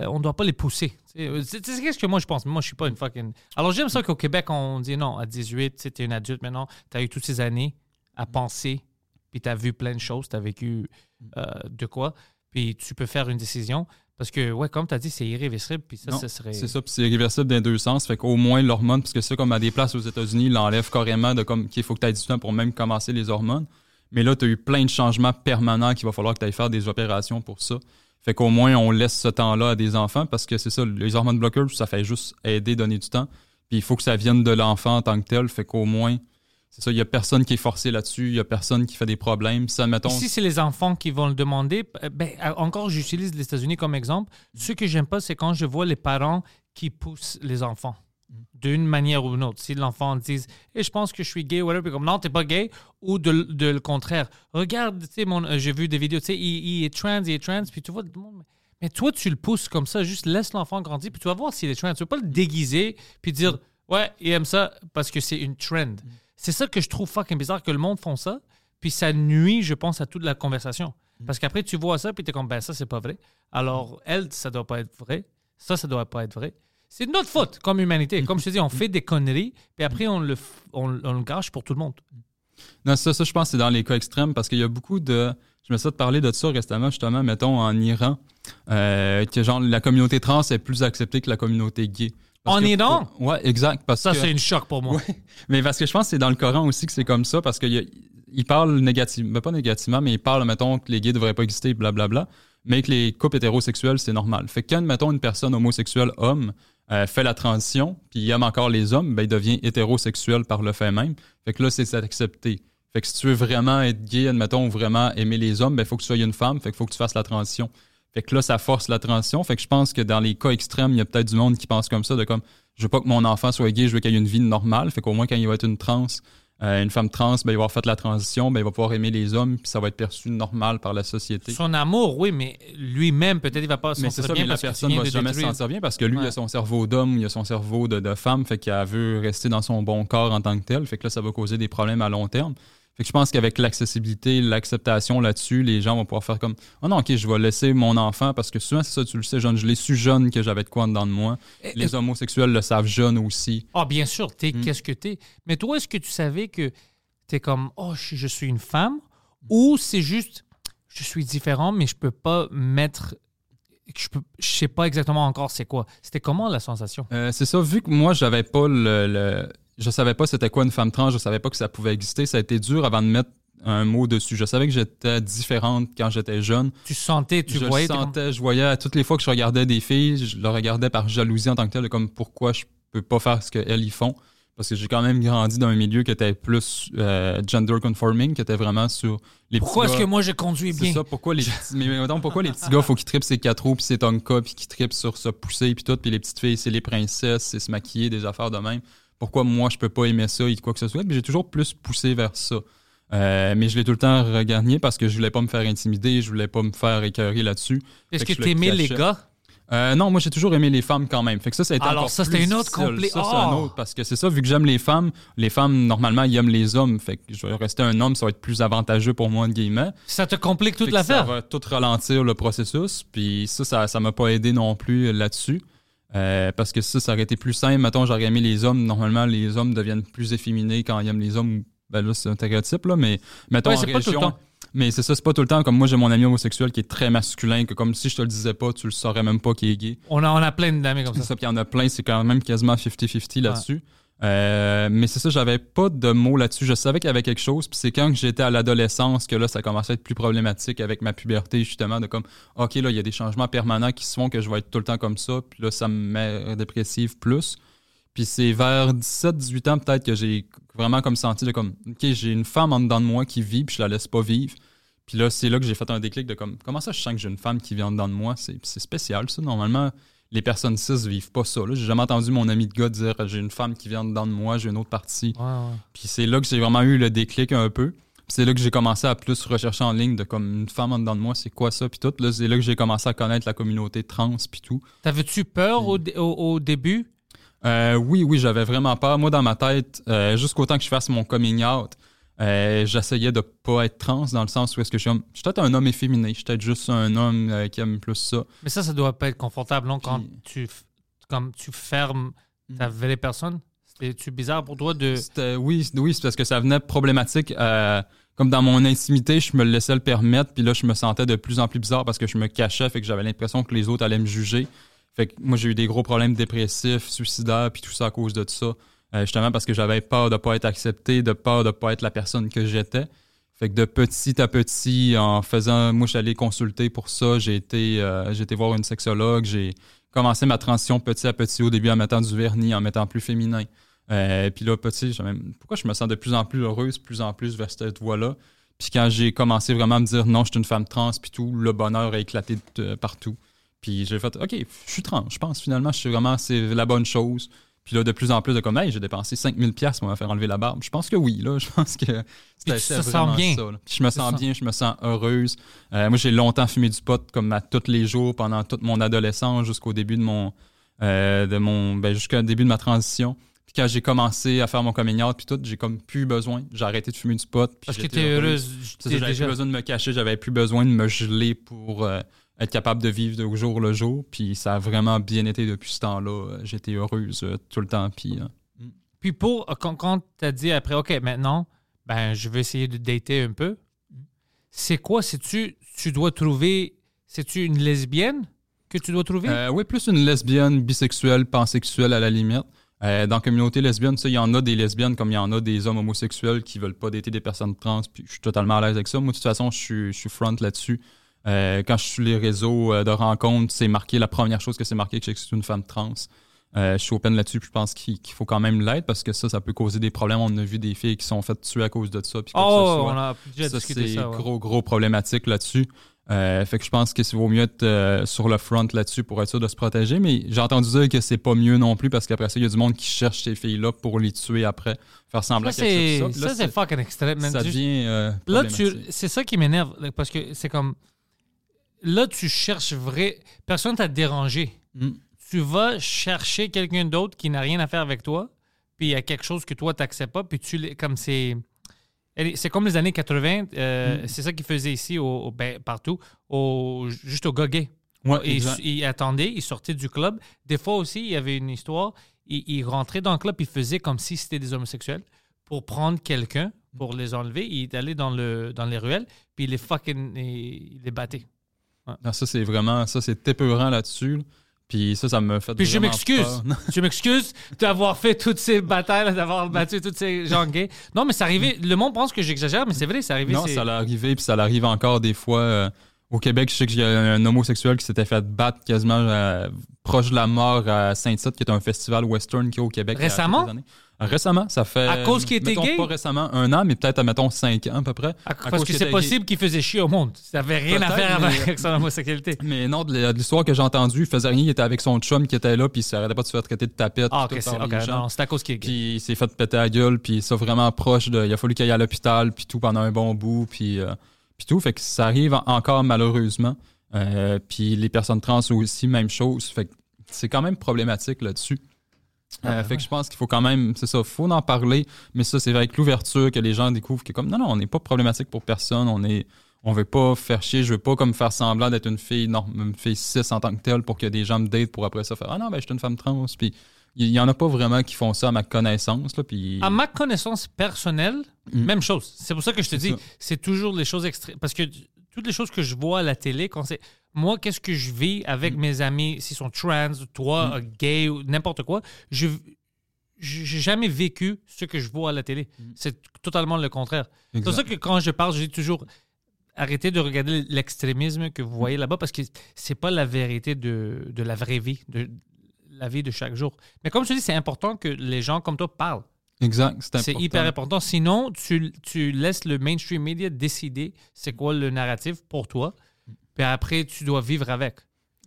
on ne doit pas les pousser. C'est c'est- qu'est-ce que moi je pense. Moi, je suis pas une fucking. Alors, j'aime ça qu'au Québec, on dit non, à 18, tu es une adulte maintenant, tu as eu toutes ces années à penser puis tu as vu plein de choses, tu as vécu euh, de quoi, puis tu peux faire une décision. Parce que, ouais, comme tu as dit, c'est irréversible, puis ça, Non, ce serait. C'est ça, puis c'est réversible dans deux sens. Fait qu'au moins l'hormone, parce que ça, comme à des places aux États-Unis, ils l'enlèvent carrément de comme qu'il faut que tu aies du temps pour même commencer les hormones. Mais là, tu as eu plein de changements permanents qu'il va falloir que tu ailles faire des opérations pour ça. Fait qu'au moins, on laisse ce temps-là à des enfants parce que c'est ça, les hormones bloqueurs, ça fait juste aider, donner du temps. Puis il faut que ça vienne de l'enfant en tant que tel. Fait qu'au moins, c'est ça, il y a personne qui est forcé là-dessus, il y a personne qui fait des problèmes. Ça, mettons. Si c'est les enfants qui vont le demander, euh, ben, euh, encore, j'utilise les États-Unis comme exemple. Ce que j'aime pas, c'est quand je vois les parents qui poussent les enfants d'une manière ou d'une autre. Si l'enfant dit Eh, je pense que je suis gay, whatever, puis comme non, t'es pas gay, ou de, de le contraire. Regarde, tu sais, euh, j'ai vu des vidéos, tu sais, il, il est trans, il est trans, puis tu vois, mais toi, tu le pousses comme ça, juste laisse l'enfant grandir, puis tu vas voir s'il est trans. Tu vas pas le déguiser, puis dire Ouais, il aime ça parce que c'est une trend. C'est ça que je trouve fucking bizarre, que le monde font ça, puis ça nuit, je pense, à toute la conversation. Parce qu'après, tu vois ça, puis tu es comme, ben ça, c'est pas vrai. Alors, elle, ça doit pas être vrai. Ça, ça doit pas être vrai. C'est de notre faute comme humanité. Comme je te dis, on fait des conneries, puis après, on le, on, on le gâche pour tout le monde. Non, ça, ça, je pense c'est dans les cas extrêmes parce qu'il y a beaucoup de. Je me suis de parler de ça récemment, justement, mettons, en Iran, euh, que genre la communauté trans est plus acceptée que la communauté gay. Parce En que- Iran? Ouais, exact. Parce Ça, que- c'est une choc pour moi. Ouais. Mais parce que je pense que c'est dans le Coran aussi que c'est comme ça, parce qu'il il parle négativement, ben pas négativement, mais il parle, mettons, que les gays ne devraient pas exister, blablabla, mais que les couples hétérosexuels, c'est normal. Fait que quand, mettons, une personne homosexuelle homme euh, fait la transition, puis il aime encore les hommes, ben il devient hétérosexuel par le fait même. Fait que là, c'est accepté. Fait que si tu veux vraiment être gay, admettons, ou vraiment aimer les hommes, ben il faut que tu sois une femme, fait faut que tu fasses la transition. Fait que là, ça force la transition. Fait que je pense que dans les cas extrêmes, il y a peut-être du monde qui pense comme ça, de comme, je veux pas que mon enfant soit gay, je veux qu'il ait une vie normale. Fait qu'au moins, quand il va être une trans, euh, une femme trans, ben, il va avoir fait la transition, ben, il va pouvoir aimer les hommes, puis ça va être perçu normal par la société. Son amour, oui, mais lui-même, peut-être, il va pas Mais s'en c'est ça, sortir mais bien la parce que tu personne viens va jamais se détruire. sentir bien parce que lui, il a son cerveau d'homme, il a son cerveau de, de femme, fait qu'elle veut rester dans son bon corps en tant que tel. Fait que là, ça va causer des problèmes à long terme. Fait que je pense qu'avec l'accessibilité, l'acceptation là-dessus, les gens vont pouvoir faire comme Oh non, ok, je vais laisser mon enfant parce que souvent, c'est ça, tu le sais, jeune, je l'ai su jeune que j'avais de quoi en dedans de moi. Et- Les homosexuels le savent jeune aussi. Ah, bien sûr, t'es Mm. qu'est-ce que t'es? Mais toi, est-ce que tu savais que t'es comme, oh, je, suis une femme, ou c'est juste, je suis différent, mais je peux pas mettre, je je sais pas exactement encore c'est quoi. C'était comment la sensation? Euh, c'est ça, vu que moi, j'avais pas le, le- Je savais pas c'était quoi une femme trans, je savais pas que ça pouvait exister. Ça a été dur avant de mettre un mot dessus. Je savais que j'étais différente quand j'étais jeune. Tu sentais, tu je voyais. comme- sentais, je voyais toutes les fois que je regardais des filles, je le regardais par jalousie en tant que tel, comme pourquoi je peux pas faire ce qu'elles y font? Parce que j'ai quand même grandi dans un milieu qui était plus euh, gender conforming, qui était vraiment sur les Pourquoi est-ce que moi je conduis c'est bien? ça, pourquoi les petits, mais mettons, pourquoi les petits gars, faut qu'ils trippent ses quatre roues, puis ses tonka, puis qu'ils trippent sur se pousser, puis tout, puis les petites filles, c'est les princesses, c'est se maquiller, des affaires de même. Pourquoi moi, je peux pas aimer ça, et quoi que ce soit, puis j'ai toujours plus poussé vers ça. Euh, mais je l'ai tout le temps regagné parce que je voulais pas me faire intimider, je voulais pas me faire écœurer là-dessus. Est-ce que le t'aimais les gars? Euh, non, moi j'ai toujours aimé les femmes quand même. Fait que ça, ça a été Alors encore ça, c'était une autre complé- Ça, c'est un Oh! autre parce que c'est ça, vu que j'aime les femmes, les femmes normalement ils aiment les hommes. Fait que je vais rester un homme, ça va être plus avantageux pour moi entre guillemets. Ça te complique toute que Ça l'affaire? va tout ralentir le processus. Puis ça, ça, ça m'a pas aidé non plus là-dessus. Euh, parce que ça, ça aurait été plus simple. Mettons, j'aurais aimé les hommes. Normalement, les hommes deviennent plus efféminés quand ils aiment les hommes. Ben là, c'est un stéréotype, là, mais mettons Ouais, en c'est pas tout le région. temps. Mais c'est ça, c'est pas tout le temps. Comme moi, j'ai mon ami homosexuel qui est très masculin, que comme si je te le disais pas, tu le saurais même pas qu'il est gay. On a, on a plein d'amis comme C'est ça. ça, puis il y en a plein, c'est quand même quasiment 50-50 là-dessus. Euh, mais c'est ça, j'avais pas de mots là-dessus. Je savais qu'il y avait quelque chose, puis c'est quand j'étais à l'adolescence que là, ça commençait à être plus problématique avec ma puberté, justement, de comme, OK, là, il y a des changements permanents qui se font que je vais être tout le temps comme ça, puis là, ça me met dépressive plus. Puis c'est vers 17-18 ans, peut-être, que j'ai vraiment comme senti de comme, OK, j'ai une femme en dedans de moi qui vit, puis je la laisse pas vivre. Puis là, c'est là que j'ai fait un déclic de comme, comment ça, je sens que j'ai une femme qui vit en dedans de moi? C'est spécial, ça. Normalement, les personnes cis vivent pas ça. J'ai jamais entendu mon ami de gars dire j'ai une femme qui vient dedans de moi, j'ai une autre partie. Ouais, ouais. Puis c'est là que j'ai vraiment eu le déclic un peu. C'est là que j'ai commencé à plus rechercher en ligne de comme une femme en dedans de moi, c'est quoi ça, puis tout. Là, c'est là que j'ai commencé à connaître la communauté trans, puis tout. T'avais-tu peur au, au- au début? Euh, oui, oui, j'avais vraiment peur. Moi, dans ma tête, euh, jusqu'au temps que je fasse mon coming out, euh, j'essayais de pas être trans dans le sens où est-ce que je suis, homme- je suis peut-être un homme efféminé, je suis peut-être juste un homme euh, qui aime plus ça. Mais ça, ça doit pas être confortable, non? Quand tu, comme tu fermes ta vraie personne? C'était-tu bizarre pour toi de... Oui, c'est- oui, c'est parce que ça venait problématique. euh, comme dans mon intimité, je me le laissais le permettre, puis là, je me sentais de plus en plus bizarre parce que je me cachais, fait que j'avais l'impression que les autres allaient me juger. Fait que moi, j'ai eu des gros problèmes dépressifs, suicidaires, puis tout ça à cause de ça. Euh, justement parce que j'avais peur de pas être accepté, de peur de pas être la personne que j'étais. Fait que de petit à petit, en faisant, moi, je suis allé consulter pour ça. J'ai été, euh, été voir une sexologue. J'ai commencé ma transition petit à petit au début en mettant du vernis, en mettant plus féminin. Euh, puis là, petit, même- pourquoi je me sens de plus en plus heureuse, plus en plus vers cette voie-là? Puis quand j'ai commencé vraiment à me dire non, je suis une femme trans, puis tout, le bonheur a éclaté partout. Puis j'ai fait, OK, je suis trans, je pense finalement, je suis vraiment, c'est la bonne chose. Puis là, de plus en plus de comme, hey, j'ai dépensé 5000 pièces pour me faire enlever la barbe. Je pense que oui, là. Je pense que c'était vraiment sens bien. ça, je me sens bien, je me sens heureuse. Euh, moi, j'ai longtemps fumé du pot comme à tous les jours pendant toute mon adolescence jusqu'au début de mon, euh, de mon, ben, jusqu'au début de ma transition. Puis quand j'ai commencé à faire mon coming out, puis tout, j'ai comme plus besoin. J'ai arrêté de fumer du pot. Parce que j'étais t'es heureuse. Ça, J'avais déjà- plus besoin de me cacher, j'avais plus besoin de me geler pour euh, être capable de vivre de jour le jour. Puis ça a vraiment bien été depuis ce temps-là. Euh, J'étais heureuse euh, tout le temps. Puis euh, Puis pour, quand, quand tu as dit après, OK, maintenant, ben, je vais essayer de dater un peu, c'est quoi? C'est-tu, tu dois trouver, c'est-tu une lesbienne que tu dois trouver? Euh, oui, plus une lesbienne, bisexuelle, pansexuelle à la limite. Euh, dans la communauté lesbienne, il y en a des lesbiennes comme il y en a des hommes homosexuels qui veulent pas dater des personnes trans. Puis je suis totalement à l'aise avec ça. Moi, de toute façon, je suis, je suis front là-dessus. Euh, quand je suis sur les réseaux euh, de rencontres, c'est marqué, la première chose que c'est marqué, que je suis une femme trans. Euh, je suis open là-dessus, puis je pense qu'il faut quand même l'être parce que ça, ça peut causer des problèmes. On a vu des filles qui sont faites tuer à cause de ça. Puis que oh, on a déjà Ça, discuté c'est ça. ouais. gros, gros problématique là-dessus. Euh, fait que je pense qu'il vaut mieux être euh, sur le front là-dessus pour être sûr de se protéger. Mais j'ai entendu dire que c'est pas mieux non plus parce qu'après ça, il y a du monde qui cherche ces filles-là pour les tuer après, faire semblant qu'elles c'est, ça. ça, c'est fucking extrême. ça devient Là, c'est ça qui m'énerve parce que c'est comme. Là, tu cherches vrai. Personne t'a dérangé. Mm. Tu vas chercher quelqu'un d'autre qui n'a rien à faire avec toi, puis il y a quelque chose que toi, tu n'acceptes pas, puis tu. Comme c'est. C'est comme les années 80, euh, Mm. c'est ça qu'ils faisaient ici, au, au- ben, partout, au, juste au gay. Ouais, Et exact. il attendait, il sortait du club. Des fois aussi, il y avait une histoire. Il, il rentrait dans le club, il faisait comme si c'était des homosexuels pour prendre quelqu'un, pour les enlever. Il est allé dans, le, dans les ruelles, puis les fucking il, il les Non, ça, c'est vraiment, ça, c'est épeurant là-dessus. là. Puis ça, ça me fait Puis je m'excuse. Je m'excuse d'avoir fait toutes ces batailles, d'avoir battu tous ces gens gays. Non, mais c'est arrivé. Le monde pense que j'exagère, mais c'est vrai, c'est arrivé. Non, ça l'est arrivé, puis ça l'arrive encore des fois. euh, au Québec, je sais qu'il y a un homosexuel qui s'était fait battre quasiment euh, proche de la mort à Saint-Tite, qui est un festival western qui est au Québec. il y a Récemment? quelques années. Euh, Récemment, ça fait. À cause qu'il était mettons, gay? Pas récemment, un an, mais peut-être, mettons, cinq ans à peu près. À- parce cause que qu'il c'est possible qu'il faisait chier au monde. Ça n'avait rien à faire mais- avec son homosexualité. Mais non, de l'histoire que j'ai entendue, il faisait rien, il était avec son chum qui était là, puis il s'arrêtait pas de se faire traiter de tapette. Ah, ok, c'est par ok, les gens. non, c'est à cause qu'il est gay. Puis il s'est fait péter la gueule, puis ça vraiment proche de. Il a fallu qu'il aille à l'hôpital, puis tout pendant un bon bout, puis, euh, puis tout. Fait que ça arrive en- encore malheureusement. Euh, puis les personnes trans aussi, même chose. Fait que c'est quand même problématique là-dessus. Euh, fait que je pense qu'il faut quand même, c'est ça, faut en parler, mais ça, c'est avec l'ouverture que les gens découvrent que comme non, non, on n'est pas problématique pour personne, on est, on veut pas faire chier, je veux pas comme faire semblant d'être une fille, non, une fille cis en tant que telle pour que des gens me datent pour après ça faire ah non, ben je suis une femme trans, puis il y, y en a pas vraiment qui font ça à ma connaissance, là, puis À ma connaissance personnelle, Mm. même chose. C'est pour ça que je te dis, c'est toujours les choses extrêmes. Parce que toutes les choses que je vois à la télé, quand c'est. Moi, qu'est-ce que je vis avec Mm. mes amis, s'ils sont trans, toi, euh, gay ou n'importe quoi, je j'ai jamais vécu ce que je vois à la télé. C'est totalement le contraire. C'est pour Mm. Ça que quand je parle, je dis toujours arrêtez de regarder l'extrémisme que vous voyez là-bas parce que c'est pas la vérité de, de la vraie vie, de la vie de chaque jour. Mais comme je te dis, c'est important que les gens comme toi parlent. exact, c'est hyper important. Sinon, tu, tu laisses le mainstream media décider c'est quoi le narratif pour toi. Puis après, tu dois vivre avec.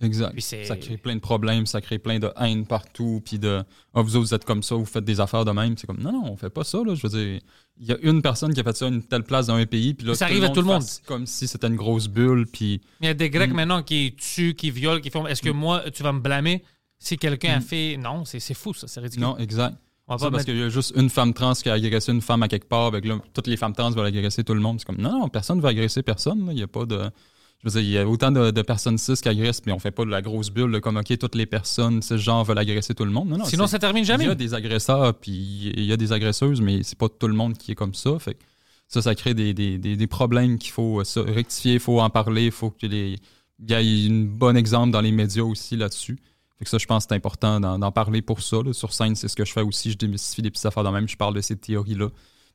Exact. Puis Ça crée plein de problèmes, ça crée plein de haine partout, puis de ah, vous autres, vous êtes comme ça, vous faites des affaires de même. C'est comme non, non, on fait pas ça. Là. Je veux dire, il y a une personne qui a fait ça à une telle place dans un pays, puis là, Ça arrive à tout le monde. Comme si c'était une grosse bulle, puis Il y a des Grecs Mm. maintenant qui tuent, qui violent, qui font. Est-ce que moi, tu vas me blâmer? Si quelqu'un a fait. Non, c'est fou, ça. C'est ridicule. Mm. non, exact. On va Ça, pas parce mettre- qu'il y a juste une femme trans qui a agressé une femme à quelque part, avec là, toutes les femmes trans veulent agresser tout le monde. C'est comme non, non, personne ne veut agresser personne. là. Il y a pas de. Je veux dire, il y a autant de, de personnes cis qui agressent, mais on fait pas de la grosse bulle comme OK, toutes les personnes ce genre veulent agresser tout le monde. Non, non, Sinon, ça termine jamais. Il y a des agresseurs, puis il y a des agresseuses, mais c'est pas tout le monde qui est comme ça. Fait Ça, ça crée des, des, des, des problèmes qu'il faut rectifier, il faut en parler, il faut que les. Il y ait un bon exemple dans les médias aussi là-dessus. Fait que ça, je pense que c'est important d'en parler pour ça. là. Sur scène, c'est ce que je fais aussi. Je démystifie des petites affaires de même. Je parle de ces théories-là.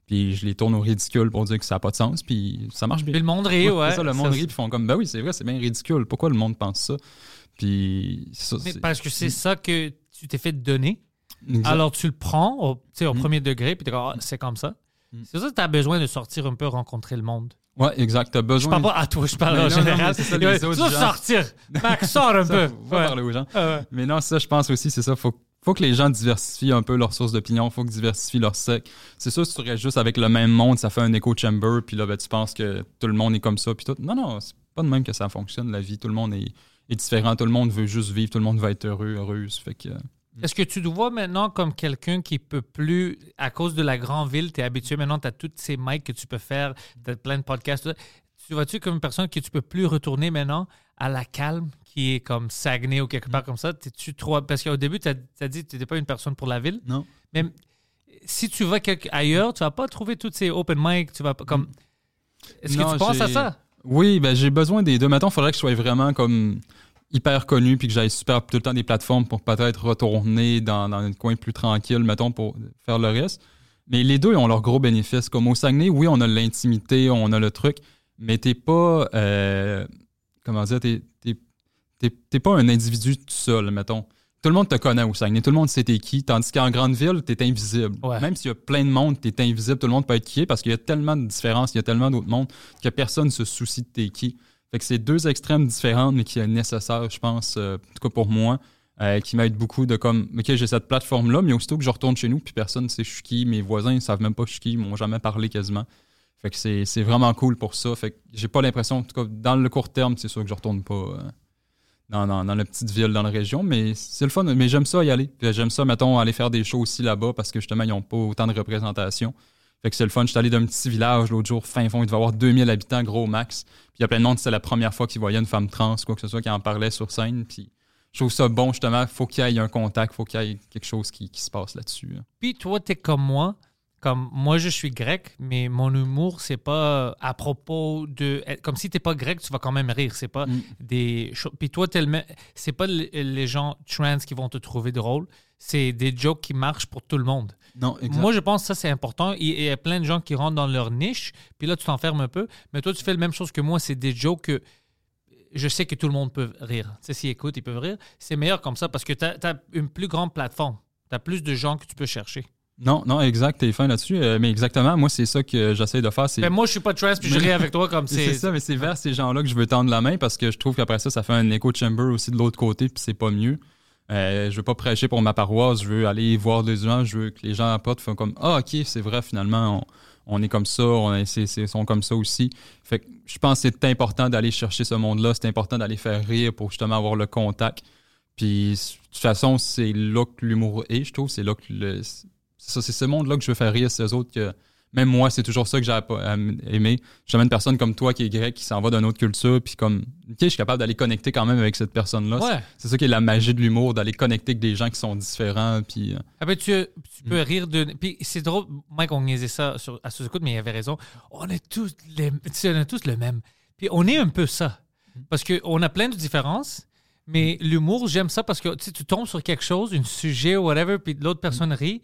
Puis je les tourne au ridicule pour dire que ça n'a pas de sens. Puis ça marche bien. Puis le monde rit, ouais. ça, le monde rit, puis ils font comme, ben oui, c'est vrai, c'est bien ridicule. Pourquoi le monde pense ça? Puis ça, Mais parce que c'est ça que tu t'es fait donner. Exact. Alors tu le prends au, au Mm. premier degré, puis Ah, c'est comme ça. Mm. C'est ça que tu as besoin de sortir un peu, rencontrer le monde. Ouais, exact. T'as Je besoin. parle pas à toi, je parle Mais en non, général. c'est ça, les Ouais, autres tu dois gens. sortir. Max, sors un Ça, peu. faut- Ouais. parler aux gens. Ah ouais. Mais non, ça, je pense aussi, c'est ça. Faut, faut que les gens diversifient un peu leurs sources d'opinion. Faut qu'ils diversifient leur sec. C'est sûr, si tu restes juste avec le même monde, ça fait un echo chamber. Puis là, ben, tu penses que tout le monde est comme ça. Puis tout. Non, non, c'est pas de même que ça fonctionne. La vie, tout le monde est, est différent. Tout le monde veut juste vivre. Tout le monde veut être heureux, heureuse. Fait que. Euh, Est-ce que tu te vois maintenant comme quelqu'un qui peut plus, à cause de la grande ville, tu es habitué maintenant, tu as tous ces mics que tu peux faire, tu as plein de podcasts. tout ça. Tu vois-tu comme une personne que tu peux plus retourner maintenant à la calme, qui est comme Saguenay ou quelque part comme ça? T'es-tu trop. Parce qu'au début, tu as, dit que tu n'étais pas une personne pour la ville. Non. Mais si tu vas quelque, ailleurs, tu vas pas trouver toutes ces open mic. Tu vas pas comme. Est-ce que tu penses à ça? Oui, ben j'ai besoin des deux. Mettons, il faudrait que je sois vraiment comme hyper connu puis que j'aille super tout le temps des plateformes pour peut-être retourner dans, dans un coin plus tranquille, mettons, pour faire le reste. Mais les deux ils ont leurs gros bénéfices. Comme au Saguenay, oui, on a l'intimité, on a le truc, mais t'es pas. euh, comment dire, t'es, pas un individu tout seul, mettons. Tout le monde te connaît au Saguenay, tout le monde sait t'es qui, tandis qu'en grande ville, t'es invisible. Ouais. Même s'il y a plein de monde, t'es invisible, tout le monde peut être qui est parce qu'il y a tellement de différences, il y a tellement d'autres mondes que personne se soucie de t'es qui. Fait que c'est deux extrêmes différents, mais qui est nécessaire, je pense, euh, en tout cas pour moi, euh, qui m'aide beaucoup de comme, OK, j'ai cette plateforme-là, mais aussitôt que je retourne chez nous, puis personne ne sait je qui, mes voisins ne savent même pas je suis qui, ils m'ont jamais parlé quasiment. Fait que c'est vraiment cool pour ça. Fait que j'ai pas l'impression, en tout cas, dans le court terme, c'est sûr que je retourne pas euh, dans, dans, dans la petite ville, dans la région, mais c'est le fun. Mais j'aime ça y aller. J'aime ça, mettons, aller faire des shows aussi là-bas parce que justement, ils n'ont pas autant de représentation. Que c'est le fun. Je suis allé d'un petit village l'autre jour, fin fond, il devait avoir 2000 habitants, gros max. Puis il y a plein de monde, c'était la première fois qu'ils voyaient une femme trans, quoi que ce soit, qui en parlait sur scène. Puis je trouve ça bon, justement. Faut qu'il y ait un contact, faut qu'il y ait quelque chose qui, qui se passe là-dessus. là. Puis toi, tu es comme moi. Comme moi, je suis grec, mais mon humour, c'est pas à propos de. Comme si t'es pas grec, tu vas quand même rire. C'est pas Mm. des. Puis toi, t'es le me- c'est pas les gens trans qui vont te trouver drôle. C'est des jokes qui marchent pour tout le monde. Non, Moi, je pense que ça, c'est important. Il y a plein de gens qui rentrent dans leur niche, puis là, tu t'enfermes un peu. Mais toi, tu fais la même chose que moi. C'est des jokes que je sais que tout le monde peut rire. Tu sais, s'ils écoutent, ils peuvent rire. C'est meilleur comme ça parce que tu as, une plus grande plateforme. Tu as plus de gens que tu peux chercher. Non, non, exact, t'es fin là-dessus. euh, mais exactement, moi, c'est ça que j'essaie de faire. Mais moi, je suis pas trans, puis je ris avec toi comme C'est c'est. ça, mais c'est vers ces gens-là que je veux tendre la main parce que je trouve qu'après ça, ça fait un echo chamber aussi de l'autre côté, puis c'est pas mieux. Euh, je veux pas prêcher pour ma paroisse, je veux aller voir des gens, je veux que les gens apportent, font comme Ah, ok, c'est vrai, finalement, on, on est comme ça, on c'est- sont comme ça aussi. Fait que je pense que c'est important d'aller chercher ce monde-là, c'est important d'aller faire rire pour justement avoir le contact. Puis, de toute façon, c'est là que l'humour est, je trouve, c'est là que le. C'est ça, c'est ce monde-là que je veux faire rire, c'est eux autres que. Même moi, c'est toujours ça que j'ai aimé. Jamais une personne comme toi qui est grec, qui s'en va d'une autre culture, puis comme, ok, je suis capable d'aller connecter quand même avec cette personne-là. Ouais. C'est ça qui est la magie de l'humour, d'aller connecter avec des gens qui sont différents, puis. euh, Ah ben, tu, tu Mm. peux rire de. Puis c'est drôle, Mike, on niaisait ça sur, à sous-écoute, mais il avait raison. On est tous les, on est tous le même. Puis on est un peu ça. Mm. Parce qu'on a plein de différences, mais l'humour, j'aime ça parce que tu tombes sur quelque chose, un sujet ou whatever, puis l'autre personne rit,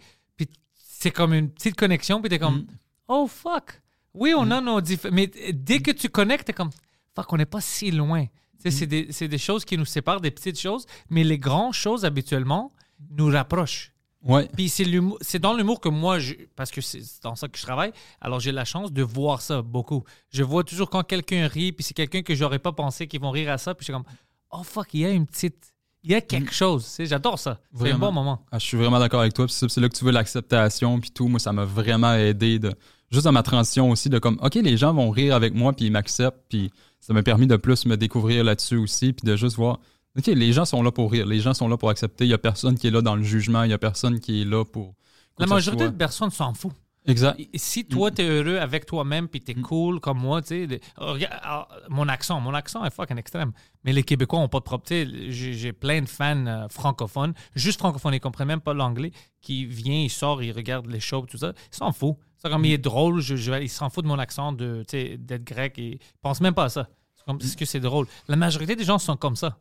c'est comme une petite connexion, puis t'es comme, Mm. oh fuck. Oui, on a nos différences. Mais dès que tu connectes, t'es comme, fuck, on n'est pas si loin. Sais, c'est des, des choses qui nous séparent, des petites choses, mais les grandes choses, habituellement, nous rapprochent. Ouais. Puis c'est dans l'humour que moi, je, parce que c'est dans ça que je travaille, alors j'ai la chance de voir ça beaucoup. Je vois toujours quand quelqu'un rit, puis c'est quelqu'un que j'aurais pas pensé qu'ils vont rire à ça, puis je suis comme, oh fuck, il y a une petite, il y a quelque chose. Tu sais, J'adore ça. C'est un Mm. Vraiment. bon moment. Ah, je suis vraiment d'accord avec toi. C'est là que tu veux l'acceptation, puis tout. Moi, ça m'a vraiment aidé de juste dans ma transition aussi de comme, ok, les gens vont rire avec moi, puis ils m'acceptent, puis ça m'a permis de plus me découvrir là-dessus aussi, puis de juste voir, ok, les gens sont là pour rire, les gens sont là pour accepter. Il y a personne qui est là dans le jugement, il y a personne qui est là pour. La majorité de personnes s'en fout. Exact. Si toi, t'es heureux avec toi-même, puis t'es cool comme moi, tu sais, regarde, ah, mon accent, mon accent est fucking extrême. Mais les Québécois ont pas de propre. J'ai plein de fans euh, francophones, juste francophones, ils comprennent même pas l'anglais, qui vient, ils sortent, ils regardent les shows, tout ça. Ils s'en foutent. C'est comme il est drôle, je, je- il s'en fout de mon accent d'être grec et il pense même pas à ça. C'est comme, est-ce que c'est drôle? La majorité des gens sont comme ça.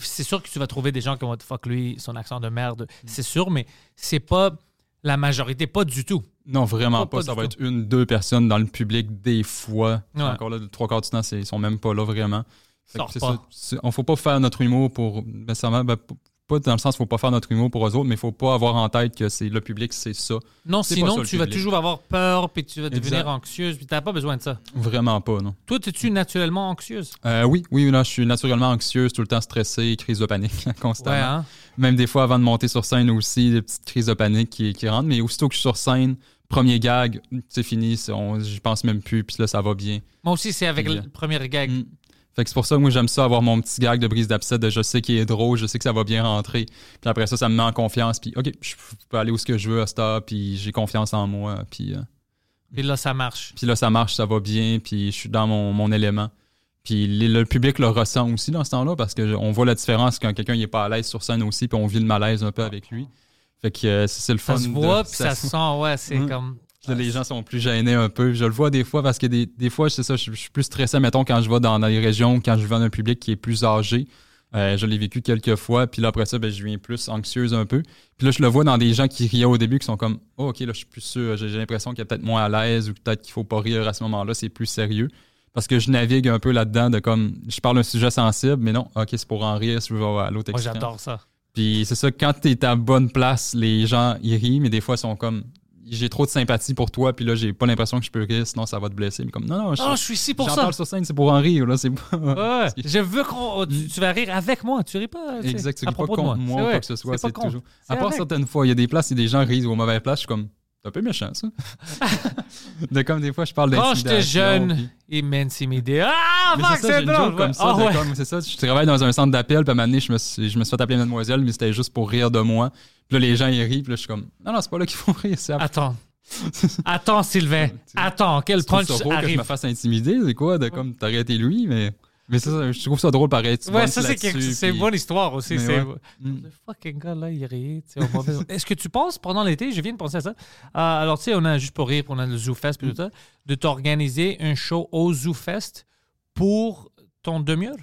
C'est sûr que tu vas trouver des gens qui vont te fuck lui, son accent de merde. C'est sûr, mais c'est pas la majorité, pas du tout. Non, vraiment Pas- pas. pas ça va tout. être une, deux personnes dans le public des fois. Ouais. Encore là, trois quarts du temps, ils sont même pas là vraiment. On faut pas faire notre humour pour. nécessairement, ben, p- pas dans le sens, faut pas faire notre humour pour eux autres, mais faut pas avoir en tête que c'est le public, c'est ça. Non, sinon ça, tu vas toujours avoir peur, puis tu vas devenir anxieuse, puis t'as pas besoin de ça. Vraiment pas, non. Toi, es-tu naturellement anxieuse? Euh, oui, oui, là, je suis naturellement anxieuse, tout le temps stressée, crise de panique constamment. Ouais, hein? Même des fois, avant de monter sur scène aussi, des petites crises de panique qui, qui rentrent. Mais aussitôt que je suis sur scène, premier gag, c'est fini, j'y pense même plus, puis là, ça va bien. Moi aussi, c'est avec Puis, le premier gag. Mm. Fait que c'est pour ça que moi, j'aime ça, avoir mon petit gag de brise d'abcès, de je sais qu'il est drôle, je sais que ça va bien rentrer. Puis après ça, ça me met en confiance, puis OK, je peux aller où ce que je veux à ce temps, puis j'ai confiance en moi, puis... euh, Puis là, ça marche. Puis là, ça marche, ça va bien, puis je suis dans mon, mon élément. Puis les- le public le ressent aussi dans ce temps-là, parce qu'on voit la différence quand quelqu'un n'est pas à l'aise sur scène aussi, puis on vit le malaise un peu avec lui. Fait que euh, c'est le fun. Ça se de- voit, puis ça se sent, ouais, c'est Mm. comme. Les gens sont plus gênés un peu. Je le vois des fois parce que des, des fois, c'est ça, je, je suis plus stressé, mettons, quand je vais dans, dans les régions, quand je vais dans un public qui est plus âgé. Euh, je l'ai vécu quelques fois, puis là, après ça, ben, je viens plus anxieuse un peu. Puis là, je le vois dans des gens qui riaient au début, qui sont comme, oh, OK, là, je suis plus sûr, j'ai l'impression qu'il est peut-être moins à l'aise ou peut-être qu'il faut pas rire à ce moment-là, c'est plus sérieux. Parce que je navigue un peu là-dedans de comme, je parle d'un sujet sensible, mais non, OK, c'est pour en rire, si je vais à l'autre Moi, extrême. j'adore ça. Puis c'est ça, quand t'es à bonne place, les gens ils rient, mais des fois ils sont comme j'ai trop de sympathie pour toi, puis là j'ai pas l'impression que je peux rire, sinon ça va te blesser. Mais comme non, non, je, Oh, je suis ici pour j'en ça. parle sur scène, c'est pour en rire, là, c'est pas. Ouais, je veux qu'on. Tu, tu vas rire avec moi, tu ris pas. tu Exact, tu ris pas contre moi. ou quoi que ce soit, c'est toujours. À part avec. certaines fois, il y a des places où des gens rient aux mauvaises places, je suis comme c'est un peu méchant ça. de comme des fois je parle Quand j'étais d'intimidation, jeune, puis- il m'intimidait. Ah, fuck, c'est drôle. joke comme ça, Ah, ouais. c'est ça, je travaille dans un centre d'appel, puis à un moment donné, je me suis, je me suis fait appeler mademoiselle, mais c'était juste pour rire de moi. Puis là, les gens, ils rient, puis là, je suis comme, non, non, c'est pas là qu'il faut rire, c'est après. Attends. Attends, Sylvain. Attends, quel punch ça drôle que je arrive? me fasse intimider, c'est quoi, de comme t'arrêter lui, mais, mais ça, je trouve ça drôle pareil. tu Ouais, ça, c'est quelque- là-dessus, c'est une puis- bonne histoire aussi. Mais c'est- ouais. Mm. Le fucking gars, là, il rit. tu sais, on va- Est-ce que tu penses, pendant l'été, je viens de penser à ça, euh, alors, tu sais, on a juste pour rire, on a le Zoo Fest, Mm. puis tout ça, de t'organiser un show au Zoo Fest pour ton demi-heure?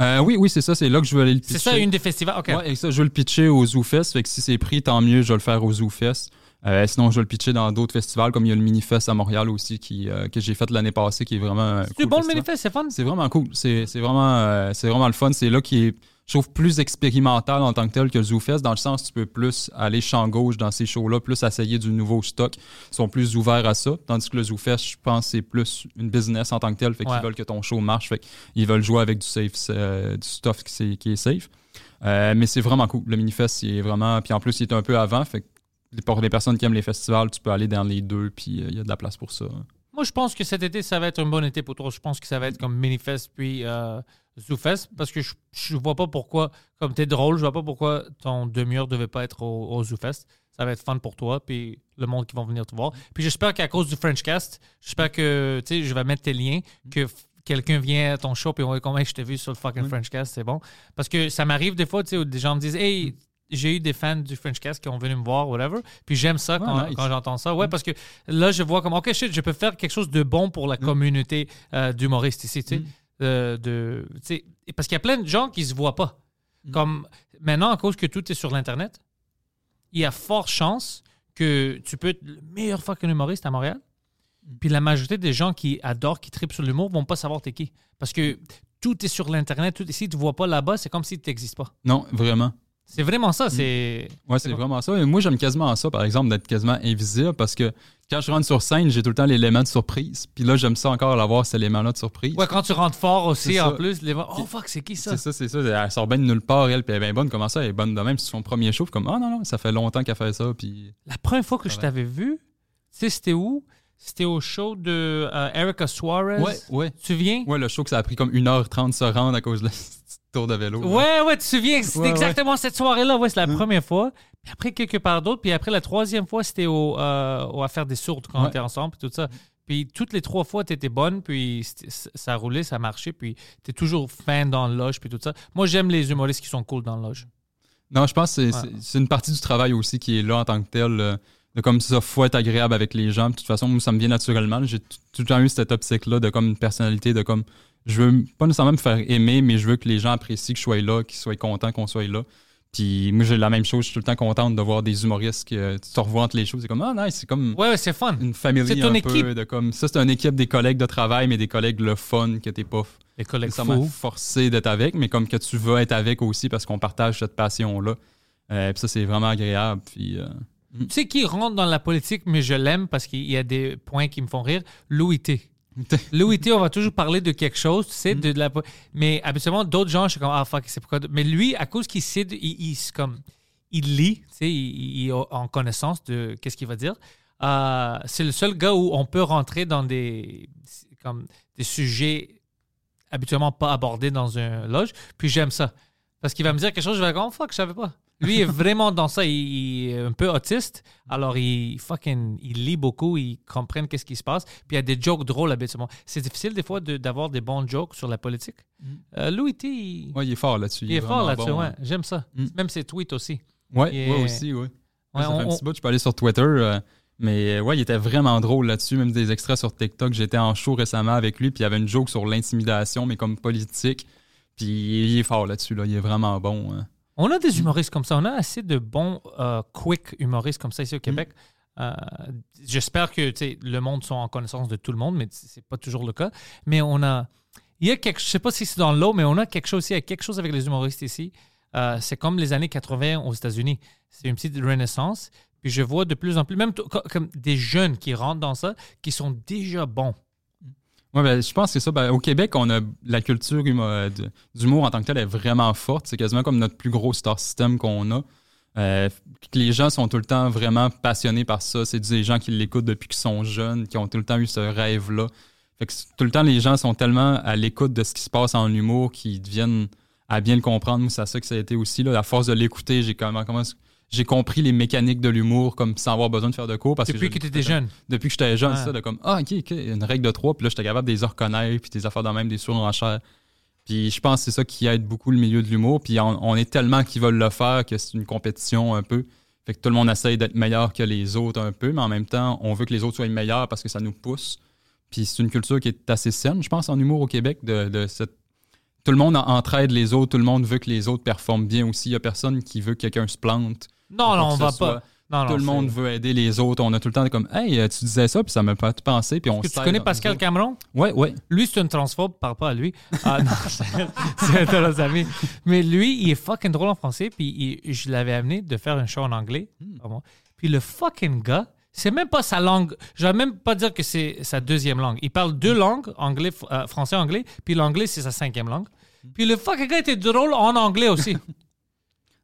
Euh, oui, oui, c'est ça, c'est là que je veux aller le pitcher. C'est ça, une des festivals? OK. Ouais, et ça, je veux le pitcher au ZooFest. Fait que si c'est pris, tant mieux, je vais le faire au ZooFest. Euh, sinon, je vais le pitcher dans d'autres festivals, comme il y a le Minifest à Montréal aussi, qui, euh, que j'ai fait l'année passée, qui est vraiment. un C'est cool bon le manifeste, c'est fun? C'est vraiment cool. C'est vraiment, euh, c'est vraiment le fun. C'est là qui est, je trouve, plus expérimental en tant que tel que le ZooFest, dans le sens où tu peux plus aller champ gauche dans ces shows-là, plus essayer du nouveau stock. Ils sont plus ouverts à ça. Tandis que le ZooFest, je pense, c'est plus une business en tant que tel. Fait qu'ils Ouais. veulent que ton show marche. Fait qu'ils veulent jouer avec du safe, euh, du stuff qui est safe. Euh, mais c'est vraiment cool. Le Minifest, il est vraiment. Puis en plus, il est un peu avant. Fait que pour les personnes qui aiment les festivals, tu peux aller dans les deux, puis euh, il y a de la place pour ça. Moi, je pense que cet été, ça va être un bon été pour toi. Je pense que ça va être comme Minifest puis euh, ZooFest parce que je, je vois pas pourquoi, comme t'es drôle, je vois pas pourquoi ton demi-heure devait pas être au, au ZooFest. Ça va être fun pour toi puis le monde qui va venir te voir. Puis j'espère qu'à cause du Frenchcast, j'espère que, tu sais, je vais mettre tes liens, que quelqu'un vient à ton show puis on va dire comment je t'ai vu sur le fucking Frenchcast, c'est bon. Parce que ça m'arrive des fois, tu sais, où des gens me disent, hey, j'ai eu des fans du Frenchcast qui ont venu me voir, whatever. Puis j'aime ça quand, Ah, nice. quand j'entends ça. Ouais, parce que là, je vois comme, OK, shit, je peux faire quelque chose de bon pour la communauté euh, d'humoristes ici, tu sais. Euh, de, sais, et parce qu'il y a plein de gens qui se voient pas. Comme maintenant, à cause que tout est sur l'Internet, il y a fort chance que tu peux être le meilleur fucking humoriste à Montréal. Puis la majorité des gens qui adorent, qui tripent sur l'humour, vont pas savoir t'es qui. Parce que tout est sur l'Internet. Tout, si tu vois pas là-bas, c'est comme si tu n'existes pas. Non, vraiment. C'est vraiment ça. C'est. Ouais, c'est vraiment ça. Et moi, j'aime quasiment ça, par exemple, d'être quasiment invisible parce que quand je rentre sur scène, j'ai tout le temps l'élément de surprise. Puis là, j'aime ça encore l'avoir, cet élément-là de surprise. Ouais, quand tu rentres fort aussi, en ça. plus, les oh fuck, c'est qui ça? C'est ça, c'est ça. Elle sort bien de nulle part, elle, puis elle est bien bonne. Comment ça, elle est bonne de même? C'est son premier show. comme, ah non, non, ça fait longtemps qu'elle fait ça. Puis La première fois que je Ouais. t'avais vu, tu sais, c'était où? C'était au show de euh, Erica Suarez? ouais, ouais. Tu te souviens? Ouais, le show que ça a pris comme 1h30 de se rendre à cause de la tour de vélo. Ouais, ouais, tu te souviens? C'était Ouais, ouais. exactement cette soirée-là. Ouais, c'est la première fois. Puis après, quelque part d'autre. Puis après, la troisième fois, c'était au, euh, au Affaire des Sourdes quand on était ensemble. Puis tout ça. Puis toutes les trois fois, tu étais bonne. Puis ça roulait, ça marchait. Puis tu es toujours fin dans le loge. Puis tout ça. Moi, j'aime les humoristes qui sont cool dans le loge. Non, je pense que c'est Ouais. une partie du travail aussi qui est là en tant que tel. De comme ça, faut être agréable avec les gens. De toute façon, moi, ça me vient naturellement. J'ai tout le temps eu cette optique-là de comme une personnalité, de comme je veux pas nécessairement me faire aimer, mais je veux que les gens apprécient que je sois là, qu'ils soient contents qu'on soit là. Puis moi, j'ai la même chose. Je suis tout le temps contente de voir des humoristes qui euh, te revois entre les choses. C'est comme, ah, nice, c'est comme Ouais, ouais, c'est fun. une famille C'est ton un équipe. peu. De comme, ça, c'est une équipe des collègues de travail, mais des collègues le fun que t'es pas Les collègues fous. forcé d'être avec, mais comme que tu veux être avec aussi parce qu'on partage cette passion-là. Euh, puis ça, c'est vraiment agréable. Puis, euh, Tu sais qui rentre dans la politique, mais je l'aime parce qu'il y a des points qui me font rire? Louis T. Louis T, on va toujours parler de quelque chose, tu sais, de, de la... Mais habituellement, d'autres gens, je suis comme, ah, fuck, c'est pourquoi... Mais lui, à cause qu'il sait, il, il, comme, il lit, tu sais, il, il est en connaissance de qu'est-ce qu'il va dire. Euh, c'est le seul gars où on peut rentrer dans des, comme, des sujets habituellement pas abordés dans un loge. Puis j'aime ça. Parce qu'il va me dire quelque chose, je vais dire, oh fuck, je savais pas. Lui est vraiment dans ça. Il, il est un peu autiste. Alors, il fucking, il lit beaucoup, il comprend qu'est-ce qui se passe. Puis il y a des jokes drôles habituellement. C'est difficile des fois de- d'avoir des bons jokes sur la politique. Euh, Louis T, il, ouais, il est fort là-dessus. il est fort là-dessus. bon, ouais. hein. J'aime ça. Mm. Même ses tweets aussi. Ouais, est- ouais, aussi, ouais. Ouais, ça fait on- un on- petit bout, je peux aller sur Twitter. euh, mais ouais, il était vraiment drôle là-dessus. Même des extraits sur TikTok. J'étais en show récemment avec lui, puis il y avait une joke sur l'intimidation, mais comme politique. Puis il est fort là-dessus, là. Il est vraiment bon. hein. On a des humoristes comme ça. On a assez de bons, euh, quick humoristes comme ça ici au Québec. Euh, J'espère que le monde sont en connaissance de tout le monde, mais c'est pas toujours le cas. Mais on a. Il y a quelque Je sais pas si c'est dans l'eau, mais on a quelque chose. Il y a quelque chose avec les humoristes ici. Euh, c'est comme les années 80 aux États-Unis. C'est une petite renaissance. Puis je vois de plus en plus, même comme des jeunes qui rentrent dans ça, qui sont déjà bons. Ouais, ben, je pense que c'est ça. Ben, au Québec, on a la culture euh, d'humour en tant que telle est vraiment forte. C'est quasiment comme notre plus gros star system qu'on a. Euh, les gens sont tout le temps vraiment passionnés par ça. C'est des gens qui l'écoutent depuis qu'ils sont jeunes, qui ont tout le temps eu ce rêve-là. Fait que tout le temps, les gens sont tellement à l'écoute de ce qui se passe en humour qu'ils deviennent à bien le comprendre. Moi, c'est ça que ça a été aussi. Là. À force de l'écouter, j'ai comment, comment j'ai compris les mécaniques de l'humour comme sans avoir besoin de faire de cours. Parce Depuis que tu étais jeune. depuis que j'étais jeune, ça, de comme, ah, ok, ok, une règle de trois, puis là, j'étais capable de les reconnaître, puis des affaires de même, des surenchères. Puis je pense que c'est ça qui aide beaucoup le milieu de l'humour, puis on, on est tellement qu'ils veulent le faire que c'est une compétition un peu. Fait que tout le monde essaye d'être meilleur que les autres un peu, mais en même temps, on veut que les autres soient meilleurs parce que ça nous pousse. Puis c'est une culture qui est assez saine, je pense, en humour au Québec, de, de cette... Tout le monde en- entraide les autres, tout le monde veut que les autres performent bien aussi. Il n'y a personne qui veut que quelqu'un se plante. Non, non, on va soit. pas. Non, non, tout le monde veut aider les autres. On a tout le temps comme Hey, euh, tu disais ça, puis ça m'a pas tout pensé, puis on que tu connais Pascal. Cameron? Ouais, ouais. Lui, c'est un transphobe, parle pas à lui. Ah non, c'est un de nos amis. Mais lui, il est fucking drôle en français, puis il- je l'avais amené de faire un show en anglais. Vraiment. Puis le fucking gars, c'est même pas sa langue. Je vais même pas dire que c'est sa deuxième langue. Il parle deux langues, anglais, euh, français, anglais, puis l'anglais, c'est sa cinquième langue. Puis le fucking gars était drôle en anglais aussi.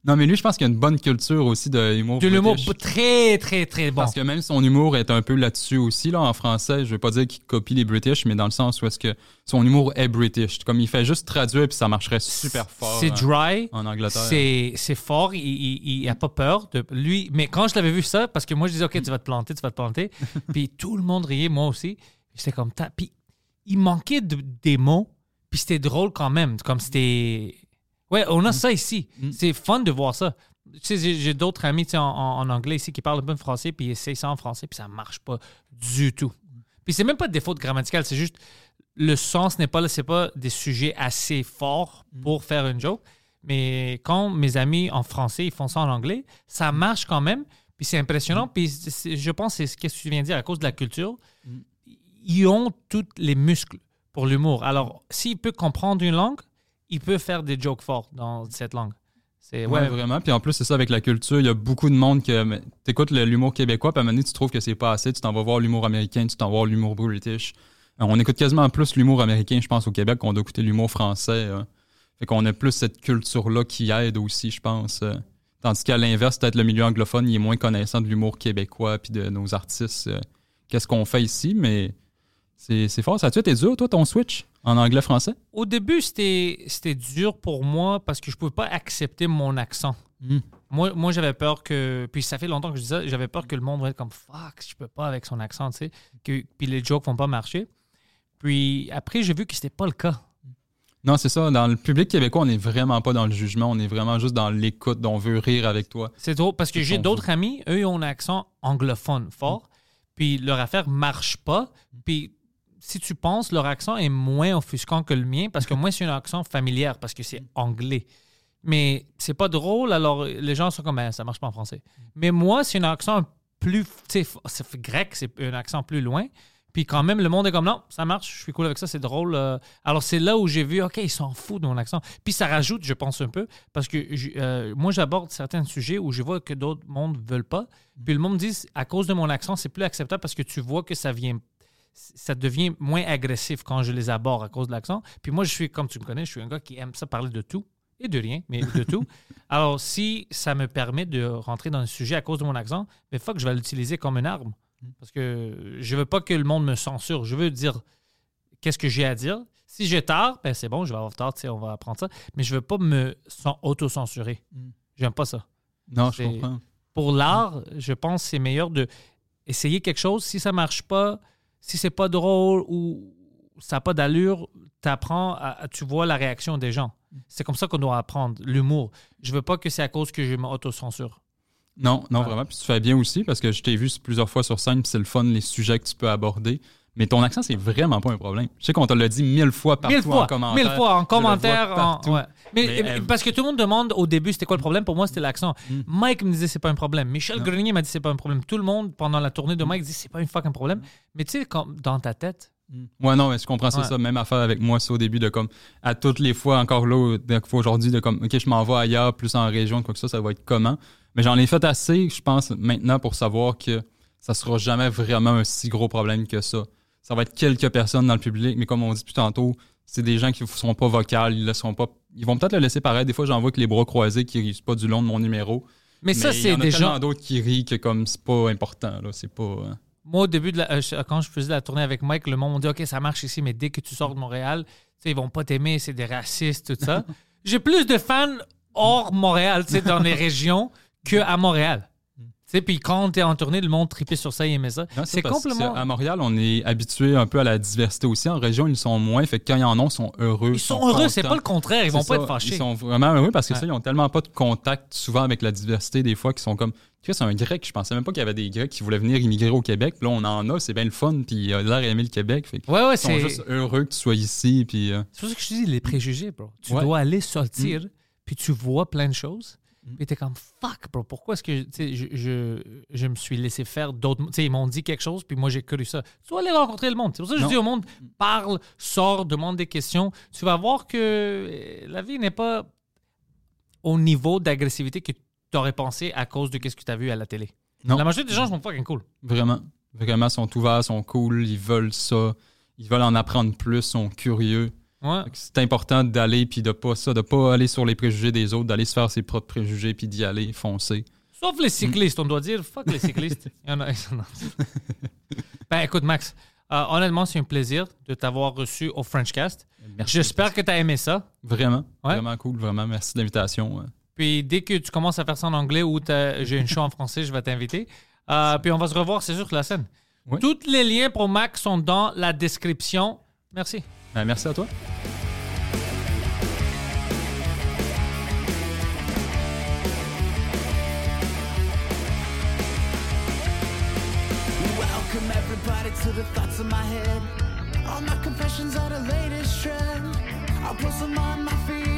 Non, mais lui, je pense qu'il y a une bonne culture aussi de l'humour. De l'humour très, très, très bon. Parce que même son humour est un peu là-dessus aussi, là, en français. Je veux pas dire qu'il copie les British, mais dans le sens où est-ce que son humour est British. Comme il fait juste traduire, puis ça marcherait super fort. C'est hein, dry. En Angleterre. C'est, fort, il, il, il a pas peur de lui. Mais quand je l'avais vu ça, parce que moi je disais, OK, tu vas te planter, tu vas te planter. puis tout le monde riait, moi aussi. J'étais comme, puis il manquait de- des mots, puis c'était drôle quand même. Comme c'était. Ouais, on a ça ici. C'est fun de voir ça. Tu sais, j'ai, d'autres amis tu sais, en, anglais ici qui parlent un peu de français, puis ils essayent ça en français, puis ça marche pas du tout. Puis c'est même pas des fautes grammaticales, c'est juste le sens n'est pas là, c'est pas des sujets assez forts pour faire une joke. Mais quand mes amis en français ils font ça en anglais, ça marche quand même. Puis c'est impressionnant. Puis je pense que c'est ce que tu viens de dire à cause de la culture. Ils ont tous les muscles pour l'humour. Alors, s'il peut comprendre une langue, il peut faire des jokes forts dans cette langue. Ouais, ouais, vraiment. Puis en plus, c'est ça avec la culture. Il y a beaucoup de monde que t'écoutes l'humour québécois, puis à un moment donné, tu trouves que c'est pas assez. Tu t'en vas voir l'humour américain, tu t'en vas voir l'humour british. Euh, On écoute quasiment plus l'humour américain, je pense, au Québec, qu'on doit écouter l'humour français. euh. Fait qu'on a plus cette culture-là qui aide aussi, je pense. euh. Tandis qu'à l'inverse, peut-être le milieu anglophone, il est moins connaissant de l'humour québécois puis de nos artistes. Qu'est-ce qu'on fait ici, mais c'est fort. Ça a-tu été dur, toi, ton switch en anglais-français? Au début, c'était dur pour moi parce que je pouvais pas accepter mon accent. Mm. Moi, moi j'avais peur que. Puis ça fait longtemps que je dis ça, j'avais peur que le monde va être comme fuck, je peux pas avec son accent, tu sais. Que, puis les jokes vont pas marcher. Puis après, j'ai vu que c'était pas le cas. Non, c'est ça. Dans le public québécois, on n'est vraiment pas dans le jugement. On est vraiment juste dans l'écoute. On veut rire avec toi. C'est drôle parce que j'ai d'autres amis, eux, ils ont un accent anglophone fort, puis leur affaire marche pas. Puis si tu penses, leur accent est moins offusquant que le mien parce que moi, c'est un accent familière parce que c'est anglais. Mais c'est pas drôle, alors les gens sont comme, Ben, ça marche pas en français. Mais moi, c'est un accent plus. Tu sais, grec, c'est un accent plus loin. Puis quand même, le monde est comme, non, ça marche, je suis cool avec ça, c'est drôle. euh. Alors c'est là où j'ai vu, OK, ils s'en foutent de mon accent. Puis ça rajoute, je pense, un peu, parce que euh, moi, j'aborde certains sujets où je vois que d'autres mondes veulent pas. Puis le monde dit, à cause de mon accent, c'est plus acceptable parce que tu vois que ça vient ça devient moins agressif quand je les aborde à cause de l'accent. Puis moi, je suis, comme tu me connais, je suis un gars qui aime ça parler de tout et de rien, mais de tout. Alors, si ça me permet de rentrer dans le sujet à cause de mon accent, mais fuck, je vais l'utiliser comme une arme. Parce que je veux pas que le monde me censure. Je veux dire qu'est-ce que j'ai à dire. Si j'ai tort, ben c'est bon, je vais avoir sais, on va apprendre ça. Mais je veux pas me auto-censurer. J'aime pas ça Non, je comprends. pour l'art, je pense que c'est meilleur de essayer quelque chose. Si ça marche pas, si c'est pas drôle ou ça n'a pas d'allure, à, à- tu vois la réaction des gens. C'est comme ça qu'on doit apprendre l'humour. Je veux pas que c'est à cause que je m'auto-censure. Non, non, Voilà. vraiment. Puis tu fais bien aussi parce que je t'ai vu plusieurs fois sur scène, puis c'est le fun, les sujets que tu peux aborder. Mais ton accent, c'est vraiment pas un problème. Je sais qu'on te l'a dit mille fois partout mille fois, en commentaire. mille fois en commentaire. en- partout. ouais. Mais, euh, parce que tout le monde demande au début c'était quoi le problème? Pour moi, c'était l'accent. Mike me disait c'est pas un problème. Michel Grenier m'a dit c'est pas un problème. Tout le monde pendant la tournée de Mike dit c'est pas une fucking problème. Mais tu sais, dans ta tête, Ouais, non, mais je comprends, c'est Ouais. ça. Même affaire avec moi, ça au début, de comme, à toutes les fois, encore là, aujourd'hui, de comme, OK, je m'en vais ailleurs, plus en région, quoi que ça, ça va être comment? Mais j'en ai fait assez, je pense, maintenant pour savoir que ça sera jamais vraiment un si gros problème que ça. Ça va être quelques personnes dans le public, mais comme on dit plus tantôt, c'est des gens qui ne sont pas vocales, ils le sont pas. Ils vont peut-être le laisser paraître. Des fois, j'en vois que les bras croisés qui rient pas du long de mon numéro. mais, ça il y c'est des gens. d'autres qui rient que comme c'est pas important, là. C'est pas. euh, Moi, au début, de la- euh, quand je faisais la tournée avec Mike, le monde m'a dit OK, ça marche ici, mais dès que tu sors de Montréal, ils vont pas t'aimer, c'est des racistes, tout ça. J'ai plus de fans hors Montréal, dans les régions, qu'à Montréal. Sais, puis quand t'es en tournée, le monde tripait sur ça, il aimait ça. C'est complètement. À Montréal, on est habitué un peu à la diversité aussi. En région, ils sont moins. Fait que quand ils en ont, ils sont heureux. Ils sont heureux, c'est pas le contraire, ils vont pas être fâchés. Ils sont vraiment heureux parce que Ouais. ça, ils ont tellement pas de contact souvent avec la diversité des fois qu'ils sont comme. Tu sais, c'est un grec. Je pensais même pas qu'il y avait des grecs qui voulaient venir immigrer au Québec. Là, on en a, c'est bien le fun. Puis il a l'air d'aimer le Québec. Fait Ouais, ouais, ils sont c'est. juste heureux que tu sois ici. Puis euh, C'est pour ça que je te dis les préjugés, bro. Tu Ouais. dois aller sortir, Mm. puis tu vois plein de choses, puis t'es comme fuck, bro. Pourquoi est-ce que je, je, je me suis laissé faire d'autres. Tu sais, ils m'ont dit quelque chose, puis moi j'ai cru ça. Tu dois aller rencontrer le monde. C'est pour ça que je dis au monde parle, sors, demande des questions. Tu vas voir que euh, la vie n'est pas au niveau d'agressivité que tu aurais pensé à cause de ce que tu as vu à la télé. Non. La majorité des gens sont fucking cool. vraiment, vraiment, ils sont ouverts, sont cool. Ils veulent ça. Ils veulent en apprendre plus, sont curieux. Ouais. Que C'est important d'aller puis de pas ça, de pas aller sur les préjugés des autres, d'aller se faire ses propres préjugés puis d'y aller, foncer. Sauf les cyclistes, on doit dire fuck les cyclistes. Il y en a. ben écoute, Max, euh, honnêtement, c'est un plaisir de t'avoir reçu au Frenchcast. Merci. J'espère que tu as aimé ça. Vraiment, Ouais. vraiment cool, vraiment. Merci de l'invitation. Puis dès que tu commences à faire ça en anglais ou j'ai une show en français, je vais t'inviter. Euh, puis on va se revoir, c'est sûr, sur la scène. Oui. Tous les liens pour Max sont dans la description. Merci. Ben, merci à toi. Welcome everybody to the thoughts in my head. All my confessions are the latest trend. I'll post them on my feed